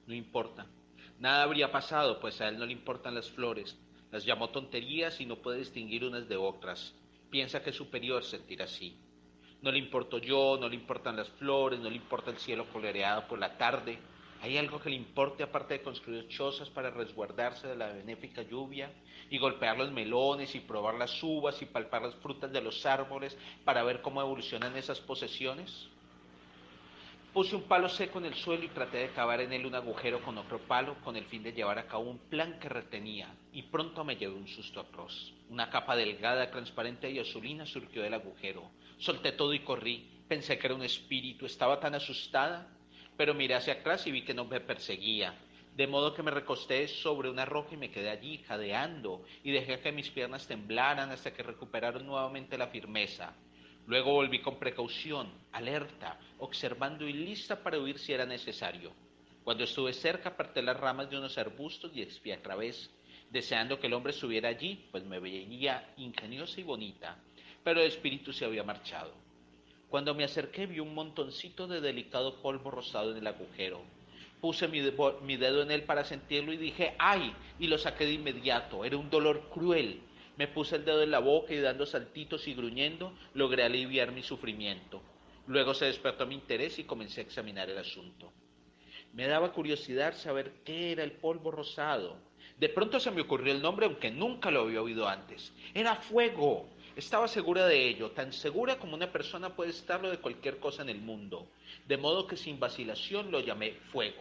Speaker 2: No importa, Nada habría pasado, pues a él no le importan las flores. Las llamó tonterías y no puede distinguir unas de otras. Piensa que es superior sentir así. No le importo yo, no le importan las flores, no le importa el cielo coloreado por la tarde. ¿Hay algo que le importe aparte de construir chozas para resguardarse de la benéfica lluvia y golpear los melones y probar las uvas y palpar las frutas de los árboles para ver cómo evolucionan esas posesiones? Puse un palo seco en el suelo y traté de cavar en él un agujero con otro palo con el fin de llevar a cabo un plan que retenía, y pronto me llevé un susto atroz. Una capa delgada, transparente y azulina surgió del agujero. Solté todo y corrí. Pensé que era un espíritu, estaba tan asustada, pero miré hacia atrás y vi que no me perseguía. De modo que me recosté sobre una roca y me quedé allí, jadeando, y dejé que mis piernas temblaran hasta que recuperaron nuevamente la firmeza. Luego volví con precaución, alerta, observando y lista para huir si era necesario. Cuando estuve cerca aparté las ramas de unos arbustos y espié a través, deseando que el hombre estuviera allí, pues me veía ingeniosa y bonita, pero el espíritu se había marchado. Cuando me acerqué vi un montoncito de delicado polvo rosado en el agujero. Puse mi, mi dedo en él para sentirlo y dije ¡ay! y lo saqué de inmediato. Era un dolor cruel, me puse el dedo en la boca y dando saltitos y gruñendo logré aliviar mi sufrimiento. Luego se despertó mi interés y comencé a examinar el asunto. Me daba curiosidad saber qué era el polvo rosado. De pronto se me ocurrió el nombre, aunque nunca lo había oído antes. Era fuego. Estaba segura de ello, tan segura como una persona puede estarlo de cualquier cosa en el mundo. De modo que sin vacilación lo llamé fuego.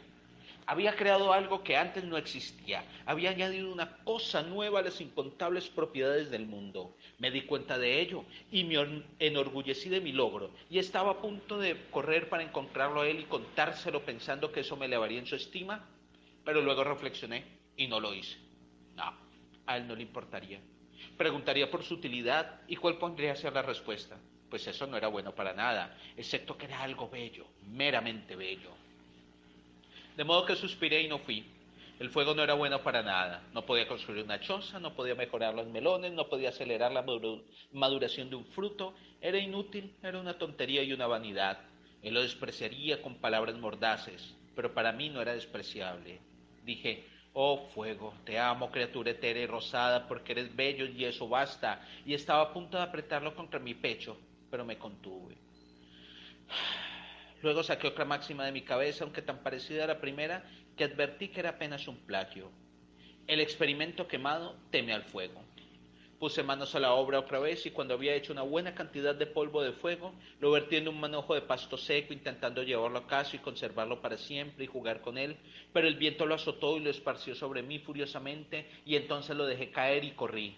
Speaker 2: Había creado algo que antes no existía. Había añadido una cosa nueva a las incontables propiedades del mundo. Me di cuenta de ello y me enorgullecí de mi logro. Y estaba a punto de correr para encontrarlo a él y contárselo pensando que eso me elevaría en su estima. Pero luego reflexioné y no lo hice. No, a él no le importaría. Preguntaría por su utilidad y cuál pondría a ser la respuesta. Pues eso no era bueno para nada, excepto que era algo bello, meramente bello. De modo que suspiré y no fui. El fuego no era bueno para nada. No podía construir una choza, no podía mejorar los melones, no podía acelerar la maduración de un fruto. Era inútil, era una tontería y una vanidad. Él lo despreciaría con palabras mordaces, pero para mí no era despreciable. Dije, oh fuego, te amo, criatura etérea y rosada, porque eres bello y eso basta. Y estaba a punto de apretarlo contra mi pecho, pero me contuve.
Speaker 1: Luego saqué otra máxima de mi cabeza, aunque tan parecida a la primera, que advertí que era apenas un plagio. El experimento quemado teme al fuego. Puse manos a la obra otra vez y cuando había hecho una buena cantidad de polvo de fuego, lo vertí en un manojo de pasto seco intentando llevarlo a casa y conservarlo para siempre y jugar con él, pero el viento lo azotó y lo esparció sobre mí furiosamente y entonces lo dejé caer y corrí.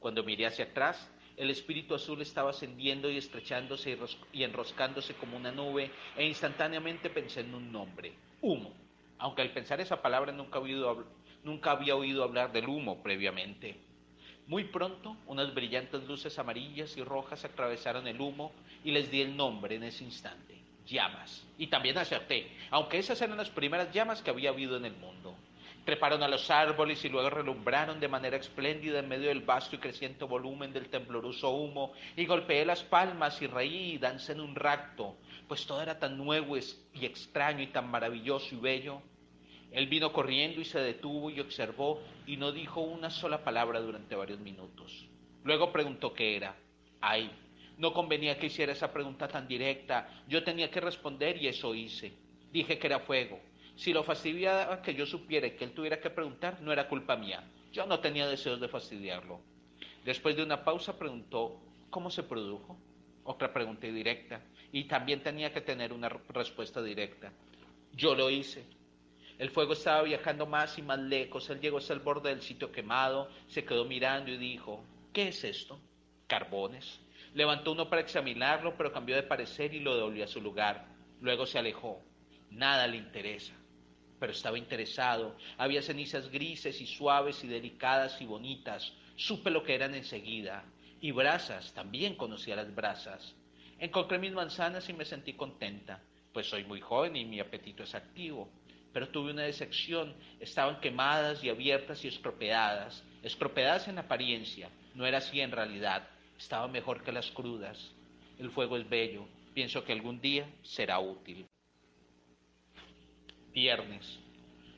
Speaker 1: Cuando miré hacia atrás, el espíritu azul estaba ascendiendo y estrechándose y enroscándose como una nube e instantáneamente pensé en un nombre, humo, aunque al pensar esa palabra nunca, había oído hablar del humo previamente. Muy pronto, unas brillantes luces amarillas y rojas atravesaron el humo y les di el nombre en ese instante, llamas. Y también acerté, aunque esas eran las primeras llamas que había habido en el mundo. Treparon a los árboles y luego relumbraron de manera espléndida en medio del vasto y creciente volumen del tembloroso humo, y golpeé las palmas y reí y dancé en un racto, pues todo era tan nuevo y extraño y tan maravilloso y bello él vino corriendo y se detuvo y observó y no dijo una sola palabra durante varios minutos. Luego preguntó qué era. Ay, no convenía que hiciera esa pregunta tan directa. Yo tenía que responder y eso hice. Dije que era fuego. Si lo fastidiaba que yo supiera que él tuviera que preguntar, no era culpa mía. Yo no tenía deseos de fastidiarlo. Después de una pausa preguntó, ¿cómo se produjo? Otra pregunta directa. Y también tenía que tener una respuesta directa. Yo lo hice. El fuego estaba viajando más y más lejos. Él llegó hasta el borde del sitio quemado, se quedó mirando y dijo, ¿qué es esto? Carbones. Levantó uno para examinarlo, pero cambió de parecer y lo devolvió a su lugar. Luego se alejó. Nada le interesa. Pero estaba interesado. Había cenizas grises y suaves y delicadas y bonitas. Supe lo que eran enseguida. Y brasas, también conocía las brasas. Encontré mis manzanas y me sentí contenta, pues soy muy joven y mi apetito es activo pero tuve una decepción. Estaban quemadas y abiertas y estropeadas, estropeadas en apariencia, no era así en realidad, estaban mejor que las crudas. El fuego es bello, pienso que algún día será útil. Viernes.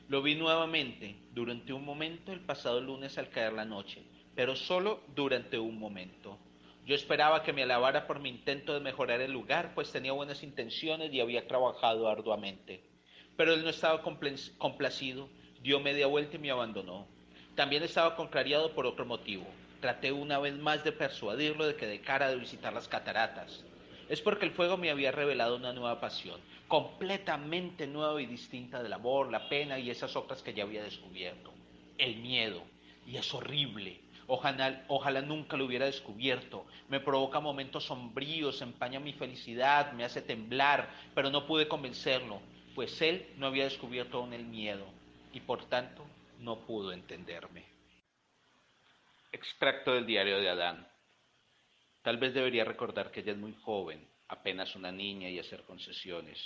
Speaker 1: Lo vi nuevamente durante un momento el pasado lunes al caer la noche, pero solo durante un momento. Yo esperaba que me alabara por mi intento de mejorar el lugar, pues tenía buenas intenciones y había trabajado arduamente. Pero él no estaba complacido, dio media vuelta y me abandonó. También estaba contrariado por otro motivo. Traté una vez más de persuadirlo de que de cara de visitar las cataratas. Es porque el fuego me había revelado una nueva pasión, completamente nueva y distinta del amor, la pena y esas otras que ya había descubierto. El miedo. Y es horrible. Ojalá, ojalá, nunca lo hubiera descubierto. Me provoca momentos sombríos, empaña mi felicidad, me hace temblar, pero no pude convencerlo pues él no había descubierto aún el miedo y por tanto no pudo entenderme. Extracto del diario de Adán. Tal vez debería recordar que ella es muy joven, apenas una niña y hacer concesiones.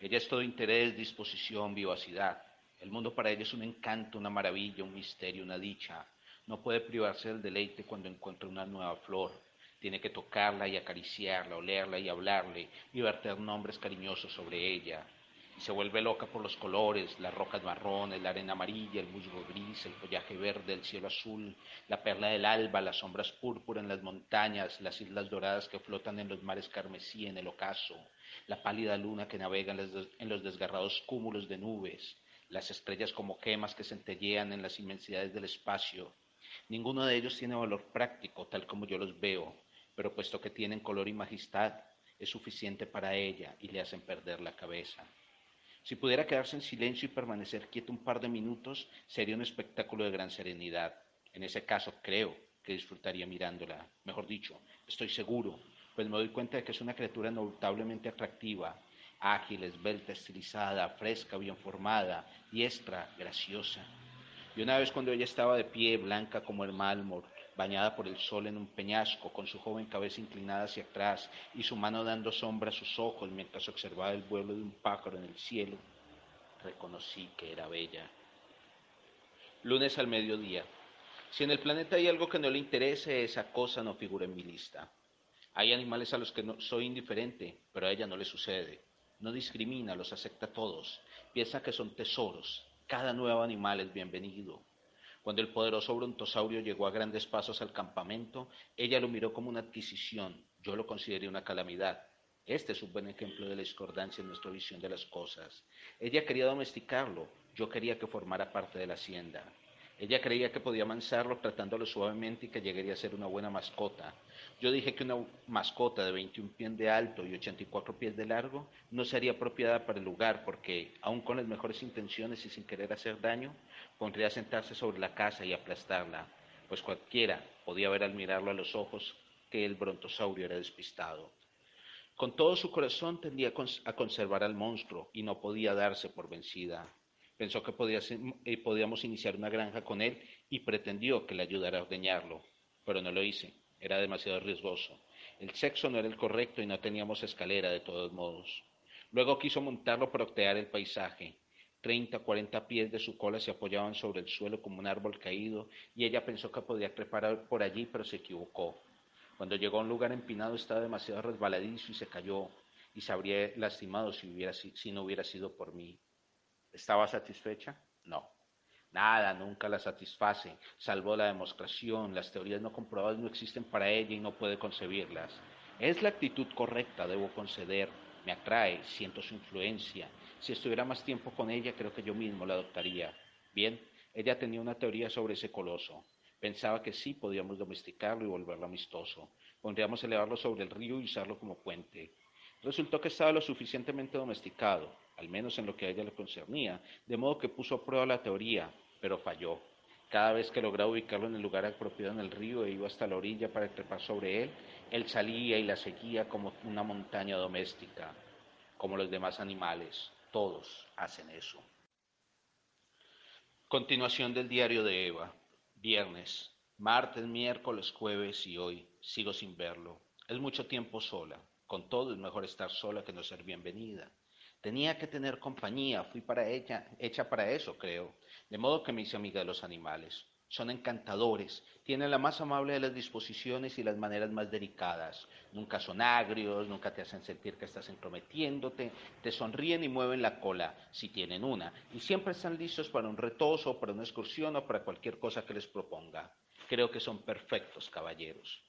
Speaker 1: Ella es todo interés, disposición, vivacidad. El mundo para ella es un encanto, una maravilla, un misterio, una dicha. No puede privarse del deleite cuando encuentra una nueva flor. Tiene que tocarla y acariciarla, olerla y hablarle y verter nombres cariñosos sobre ella, y se vuelve loca por los colores, las rocas marrones, la arena amarilla, el musgo gris, el follaje verde, el cielo azul, la perla del alba, las sombras púrpura en las montañas, las islas doradas que flotan en los mares carmesí en el ocaso, la pálida luna que navega en los desgarrados cúmulos de nubes, las estrellas como gemas que centellean en las inmensidades del espacio. Ninguno de ellos tiene valor práctico, tal como yo los veo, pero puesto que tienen color y majestad, es suficiente para ella y le hacen perder la cabeza. Si pudiera quedarse en silencio y permanecer quieto un par de minutos, sería un espectáculo de gran serenidad. En ese caso, creo que disfrutaría mirándola. Mejor dicho, estoy seguro, pues me doy cuenta de que es una criatura notablemente atractiva, ágil, esbelta, estilizada, fresca, bien formada, diestra, graciosa. Y una vez cuando ella estaba de pie, blanca como el mármol, bañada por el sol en un peñasco, con su joven cabeza inclinada hacia atrás y su mano dando sombra a sus ojos mientras observaba el vuelo de un pájaro en el cielo, reconocí que era bella. Lunes al mediodía. Si en el planeta hay algo que no le interese, esa cosa no figura en mi lista. Hay animales a los que no soy indiferente, pero a ella no le sucede. No discrimina, los acepta todos. Piensa que son tesoros. Cada nuevo animal es bienvenido. Cuando el poderoso brontosaurio llegó a grandes pasos al campamento, ella lo miró como una adquisición, yo lo consideré una calamidad.
Speaker 2: Este es un buen ejemplo de la discordancia en nuestra visión de las cosas. Ella quería domesticarlo, yo quería que formara parte de la hacienda. Ella creía que podía amansarlo tratándolo suavemente y que llegaría a ser una buena mascota. Yo dije que una mascota de 21 pies de alto y 84 pies de largo no sería apropiada para el lugar porque, aun con las mejores intenciones y sin querer hacer daño, pondría sentarse sobre la casa y aplastarla, pues cualquiera podía ver al mirarlo a los ojos que el brontosaurio era despistado. Con todo su corazón tendía a conservar al monstruo y no podía darse por vencida. Pensó que eh, podíamos iniciar una granja con él y pretendió que le ayudara a ordeñarlo, pero no lo hice. Era demasiado riesgoso. El sexo no era el correcto y no teníamos escalera de todos modos. Luego quiso montarlo para octear el paisaje. Treinta, cuarenta pies de su cola se apoyaban sobre el suelo como un árbol caído y ella pensó que podía trepar por allí, pero se equivocó. Cuando llegó a un lugar empinado estaba demasiado resbaladizo y se cayó y se habría lastimado si, si no hubiera sido por mí. ¿Estaba satisfecha? No. Nada nunca la satisface, salvo la demostración. Las teorías no comprobadas no existen para ella y no puede concebirlas. Es la actitud correcta, debo conceder. Me atrae, siento su influencia. Si estuviera más tiempo con ella, creo que yo mismo la adoptaría. Bien, ella tenía una teoría sobre ese coloso. Pensaba que sí podíamos domesticarlo y volverlo amistoso. Podríamos elevarlo sobre el río y usarlo como puente. Resultó que estaba lo suficientemente domesticado, al menos en lo que a ella le concernía, de modo que puso a prueba la teoría, pero falló. Cada vez que lograba ubicarlo en el lugar apropiado en el río e iba hasta la orilla para trepar sobre él, él salía y la seguía como una montaña doméstica, como los demás animales. Todos hacen eso. Continuación del diario de Eva. Viernes, martes, miércoles, jueves y hoy. Sigo sin verlo. Es mucho tiempo sola. Con todo es mejor estar sola que no ser bienvenida. Tenía que tener compañía, fui para ella, hecha para eso, creo. De modo que me hice amiga de los animales. Son encantadores, tienen la más amable de las disposiciones y las maneras más delicadas. Nunca son agrios, nunca te hacen sentir que estás entrometiéndote, te sonríen y mueven la cola, si tienen una, y siempre están listos para un retoso, para una excursión o para cualquier cosa que les proponga. Creo que son perfectos caballeros.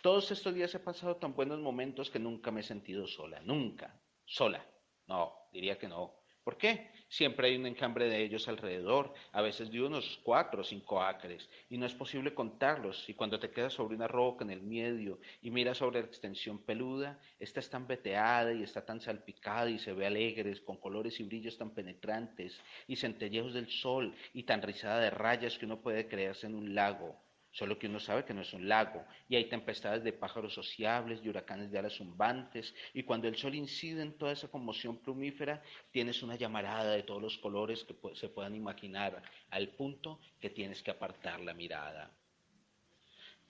Speaker 2: Todos estos días he pasado tan buenos momentos que nunca me he sentido sola, nunca, sola. No, diría que no. ¿Por qué? Siempre hay un encambre de ellos alrededor, a veces de unos cuatro o cinco acres, y no es posible contarlos. Y cuando te quedas sobre una roca en el medio y miras sobre la extensión peluda, esta es tan veteada y está tan salpicada y se ve alegre, con colores y brillos tan penetrantes, y centelleos del sol, y tan rizada de rayas que uno puede creerse en un lago solo que uno sabe que no es un lago, y hay tempestades de pájaros sociables y huracanes de alas zumbantes, y cuando el sol incide en toda esa conmoción plumífera, tienes una llamarada de todos los colores que se puedan imaginar, al punto que tienes que apartar la mirada.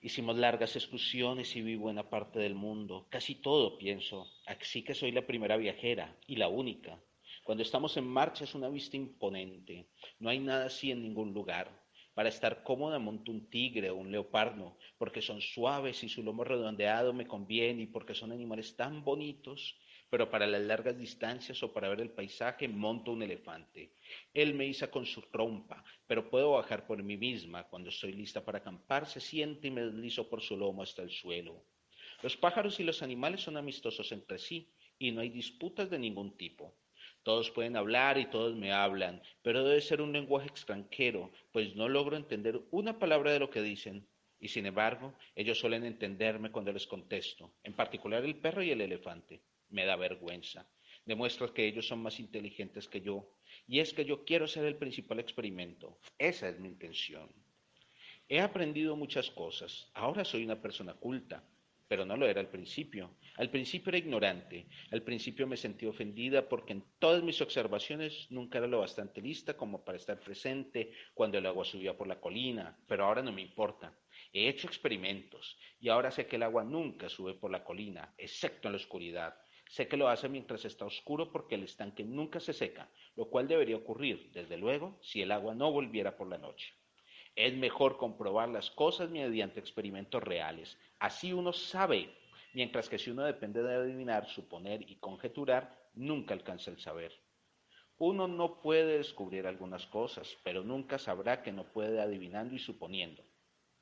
Speaker 2: Hicimos largas excursiones y vi buena parte del mundo, casi todo pienso, así que soy la primera viajera y la única. Cuando estamos en marcha es una vista imponente, no hay nada así en ningún lugar. Para estar cómoda monto un tigre o un leopardo, porque son suaves y su lomo redondeado me conviene y porque son animales tan bonitos. Pero para las largas distancias o para ver el paisaje monto un elefante. Él me iza con su trompa, pero puedo bajar por mí misma. Cuando estoy lista para acampar, se siente y me deslizo por su lomo hasta el suelo. Los pájaros y los animales son amistosos entre sí y no hay disputas de ningún tipo. Todos pueden hablar y todos me hablan, pero debe ser un lenguaje extranjero, pues no logro entender una palabra de lo que dicen. Y sin embargo, ellos suelen entenderme cuando les contesto, en particular el perro y el elefante. Me da vergüenza. Demuestra que ellos son más inteligentes que yo. Y es que yo quiero ser el principal experimento. Esa es mi intención. He aprendido muchas cosas. Ahora soy una persona culta pero no lo era al principio. Al principio era ignorante, al principio me sentí ofendida porque en todas mis observaciones nunca era lo bastante lista como para estar presente cuando el agua subía por la colina, pero ahora no me importa. He hecho experimentos y ahora sé que el agua nunca sube por la colina, excepto en la oscuridad. Sé que lo hace mientras está oscuro porque el estanque nunca se seca, lo cual debería ocurrir, desde luego, si el agua no volviera por la noche. Es mejor comprobar las cosas mediante experimentos reales. Así uno sabe, mientras que si uno depende de adivinar, suponer y conjeturar, nunca alcanza el saber. Uno no puede descubrir algunas cosas, pero nunca sabrá que no puede adivinando y suponiendo.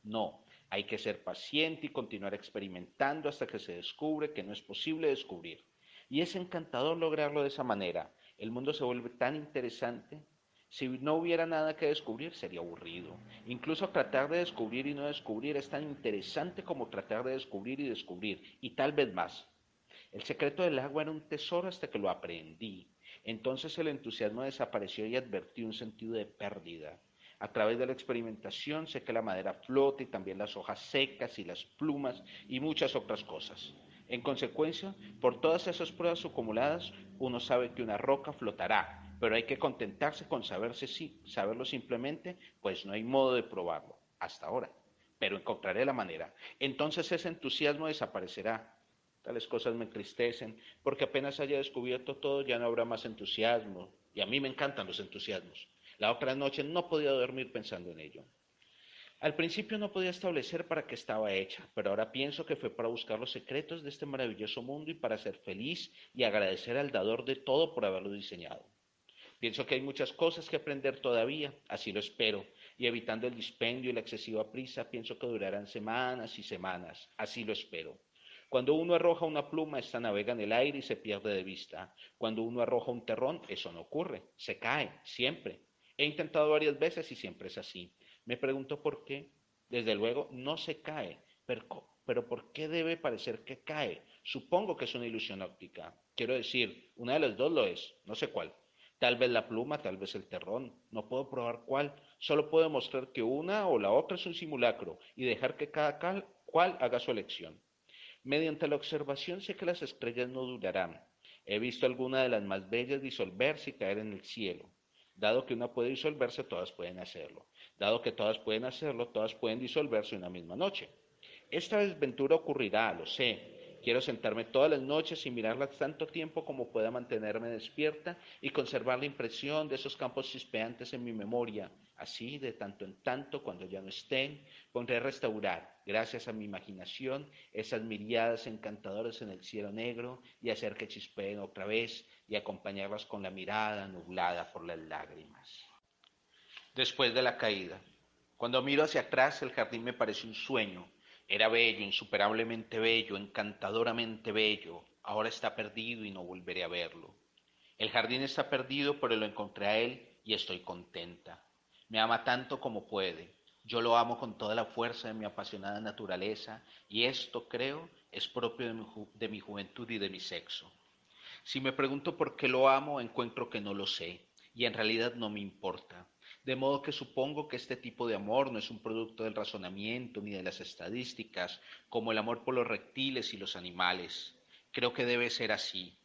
Speaker 2: No, hay que ser paciente y continuar experimentando hasta que se descubre que no es posible descubrir. Y es encantador lograrlo de esa manera. El mundo se vuelve tan interesante. Si no hubiera nada que descubrir, sería aburrido. Incluso tratar de descubrir y no descubrir es tan interesante como tratar de descubrir y descubrir, y tal vez más. El secreto del agua era un tesoro hasta que lo aprendí. Entonces el entusiasmo desapareció y advertí un sentido de pérdida. A través de la experimentación sé que la madera flota y también las hojas secas y las plumas y muchas otras cosas. En consecuencia, por todas esas pruebas acumuladas, uno sabe que una roca flotará, pero hay que contentarse con saberse sí, saberlo simplemente, pues no hay modo de probarlo, hasta ahora. Pero encontraré la manera. Entonces ese entusiasmo desaparecerá. Tales cosas me entristecen, porque apenas haya descubierto todo ya no habrá más entusiasmo. Y a mí me encantan los entusiasmos. La otra noche no podía dormir pensando en ello. Al principio no podía establecer para qué estaba hecha, pero ahora pienso que fue para buscar los secretos de este maravilloso mundo y para ser feliz y agradecer al dador de todo por haberlo diseñado. Pienso que hay muchas cosas que aprender todavía, así lo espero, y evitando el dispendio y la excesiva prisa, pienso que durarán semanas y semanas, así lo espero. Cuando uno arroja una pluma, esta navega en el aire y se pierde de vista. Cuando uno arroja un terrón, eso no ocurre, se cae, siempre. He intentado varias veces y siempre es así. Me pregunto por qué. Desde luego, no se cae, pero, ¿por qué debe parecer que cae? Supongo que es una ilusión óptica. Quiero decir, una de las dos lo es, no sé cuál. Tal vez la pluma, tal vez el terrón. No puedo probar cuál. Solo puedo mostrar que una o la otra es un simulacro y dejar que cada cual haga su elección. Mediante la observación sé que las estrellas no durarán. He visto alguna de las más bellas disolverse y caer en el cielo. Dado que una puede disolverse, todas pueden hacerlo. Dado que todas pueden hacerlo, todas pueden disolverse una misma noche. Esta desventura ocurrirá, lo sé. Quiero sentarme todas las noches y mirarla tanto tiempo como pueda mantenerme despierta y conservar la impresión de esos campos chispeantes en mi memoria. Así, de tanto en tanto, cuando ya no estén, pondré a restaurar, gracias a mi imaginación, esas miriadas encantadoras en el cielo negro y hacer que chispeen otra vez y acompañarlas con la mirada nublada por las lágrimas. Después de la caída, cuando miro hacia atrás, el jardín me parece un sueño. Era bello, insuperablemente bello, encantadoramente bello. Ahora está perdido y no volveré a verlo. El jardín está perdido, pero lo encontré a él y estoy contenta. Me ama tanto como puede. Yo lo amo con toda la fuerza de mi apasionada naturaleza y esto, creo, es propio de mi, de mi juventud y de mi sexo. Si me pregunto por qué lo amo, encuentro que no lo sé, y en realidad no me importa. De modo que supongo que este tipo de amor no es un producto del razonamiento ni de las estadísticas, como el amor por los reptiles y los animales. Creo que debe ser así.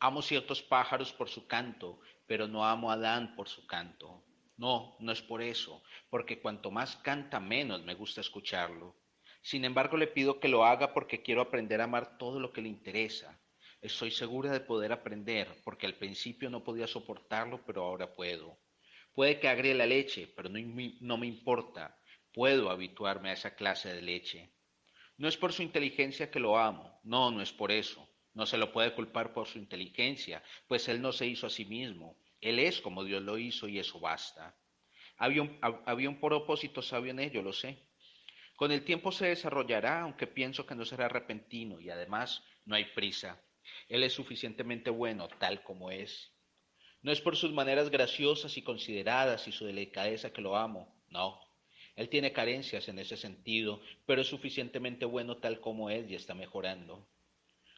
Speaker 2: Amo ciertos pájaros por su canto, pero no amo a Adán por su canto. No, no es por eso, porque cuanto más canta, menos me gusta escucharlo. Sin embargo, le pido que lo haga porque quiero aprender a amar todo lo que le interesa. Estoy segura de poder aprender, porque al principio no podía soportarlo, pero ahora puedo. Puede que agregue la leche, pero no, no, me importa. Puedo habituarme a esa clase de leche. No es por su inteligencia que lo amo, no, no es por eso. No se lo puede culpar por su inteligencia, pues él no se hizo a sí mismo. Él es como Dios lo hizo y eso basta. Había un, había un propósito sabio en ello, lo sé. Con el tiempo se desarrollará, aunque pienso que no será repentino y además no hay prisa. Él es suficientemente bueno tal como es. No es por sus maneras graciosas y consideradas y su delicadeza que lo amo, no. Él tiene carencias en ese sentido, pero es suficientemente bueno tal como es y está mejorando.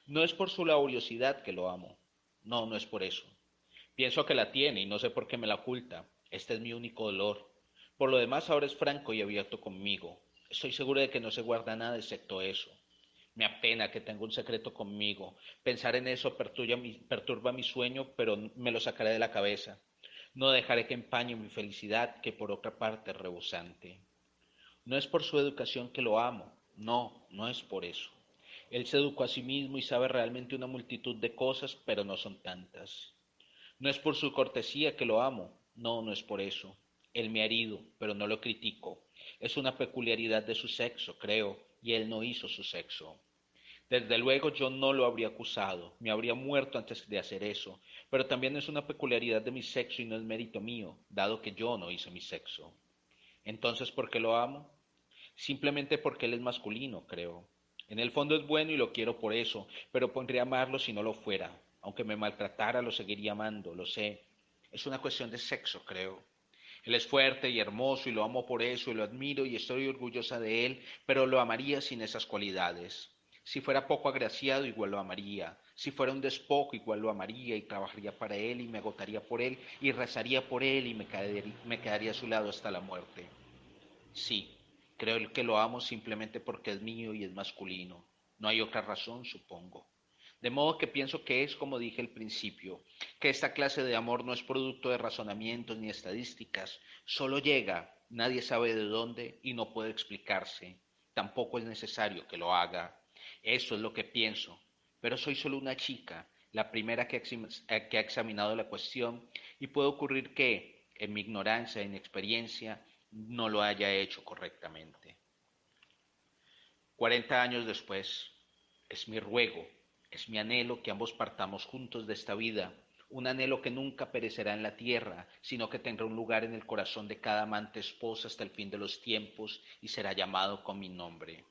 Speaker 2: No es por su laboriosidad que lo amo, no, no es por eso. Pienso que la tiene y no sé por qué me la oculta. Este es mi único dolor. Por lo demás ahora es franco y abierto conmigo. Estoy seguro de que no se guarda nada excepto eso. Me apena que tenga un secreto conmigo. Pensar en eso perturba mi, sueño, pero me lo sacaré de la cabeza. No dejaré que empañe mi felicidad, que por otra parte es rebosante. No es por su educación que lo amo. No, no es por eso. Él se educó a sí mismo y sabe realmente una multitud de cosas, pero no son tantas. No es por su cortesía que lo amo. No, no es por eso. Él me ha herido, pero no lo critico. Es una peculiaridad de su sexo, creo, y él no hizo su sexo. Desde luego yo no lo habría acusado, me habría muerto antes de hacer eso, pero también es una peculiaridad de mi sexo y no es mérito mío, dado que yo no hice mi sexo. Entonces, ¿por qué lo amo? Simplemente porque él es masculino, creo. En el fondo es bueno y lo quiero por eso, pero podría amarlo si no lo fuera. Aunque me maltratara, lo seguiría amando, lo sé. Es una cuestión de sexo, creo. Él es fuerte y hermoso y lo amo por eso y lo admiro y estoy orgullosa de él, pero lo amaría sin esas cualidades. Si fuera poco agraciado, igual lo amaría. Si fuera un despojo, igual lo amaría y trabajaría para él y me agotaría por él y rezaría por él y me quedaría, a su lado hasta la muerte. Sí, creo que lo amo simplemente porque es mío y es masculino. No hay otra razón, supongo. De modo que pienso que es como dije al principio, que esta clase de amor no es producto de razonamientos ni estadísticas, solo llega, nadie sabe de dónde y no puede explicarse. Tampoco es necesario que lo haga. Eso es lo que pienso, pero soy solo una chica, la primera que, eh, ha examinado la cuestión, y puede ocurrir que, en mi ignorancia e inexperiencia, no lo haya hecho correctamente. Cuarenta años después, es mi ruego, es mi anhelo que ambos partamos juntos de esta vida, un anhelo que nunca perecerá en la tierra, sino que tendrá un lugar en el corazón de cada amante esposa hasta el fin de los tiempos y será llamado con mi nombre.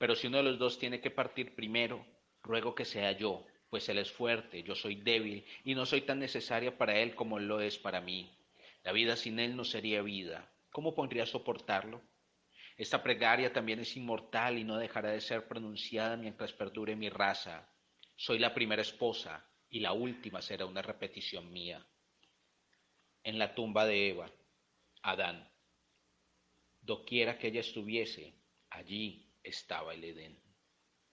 Speaker 2: Pero si uno de los dos tiene que partir primero, ruego que sea yo, pues él es fuerte, yo soy débil y no soy tan necesaria para él como lo es para mí. La vida sin él no sería vida. ¿Cómo podría soportarlo? Esta plegaria también es inmortal y no dejará de ser pronunciada mientras perdure mi raza. Soy la primera esposa y la última será una repetición mía. En la tumba de Eva, Adán. Doquiera que ella estuviese, allí estaba el Edén.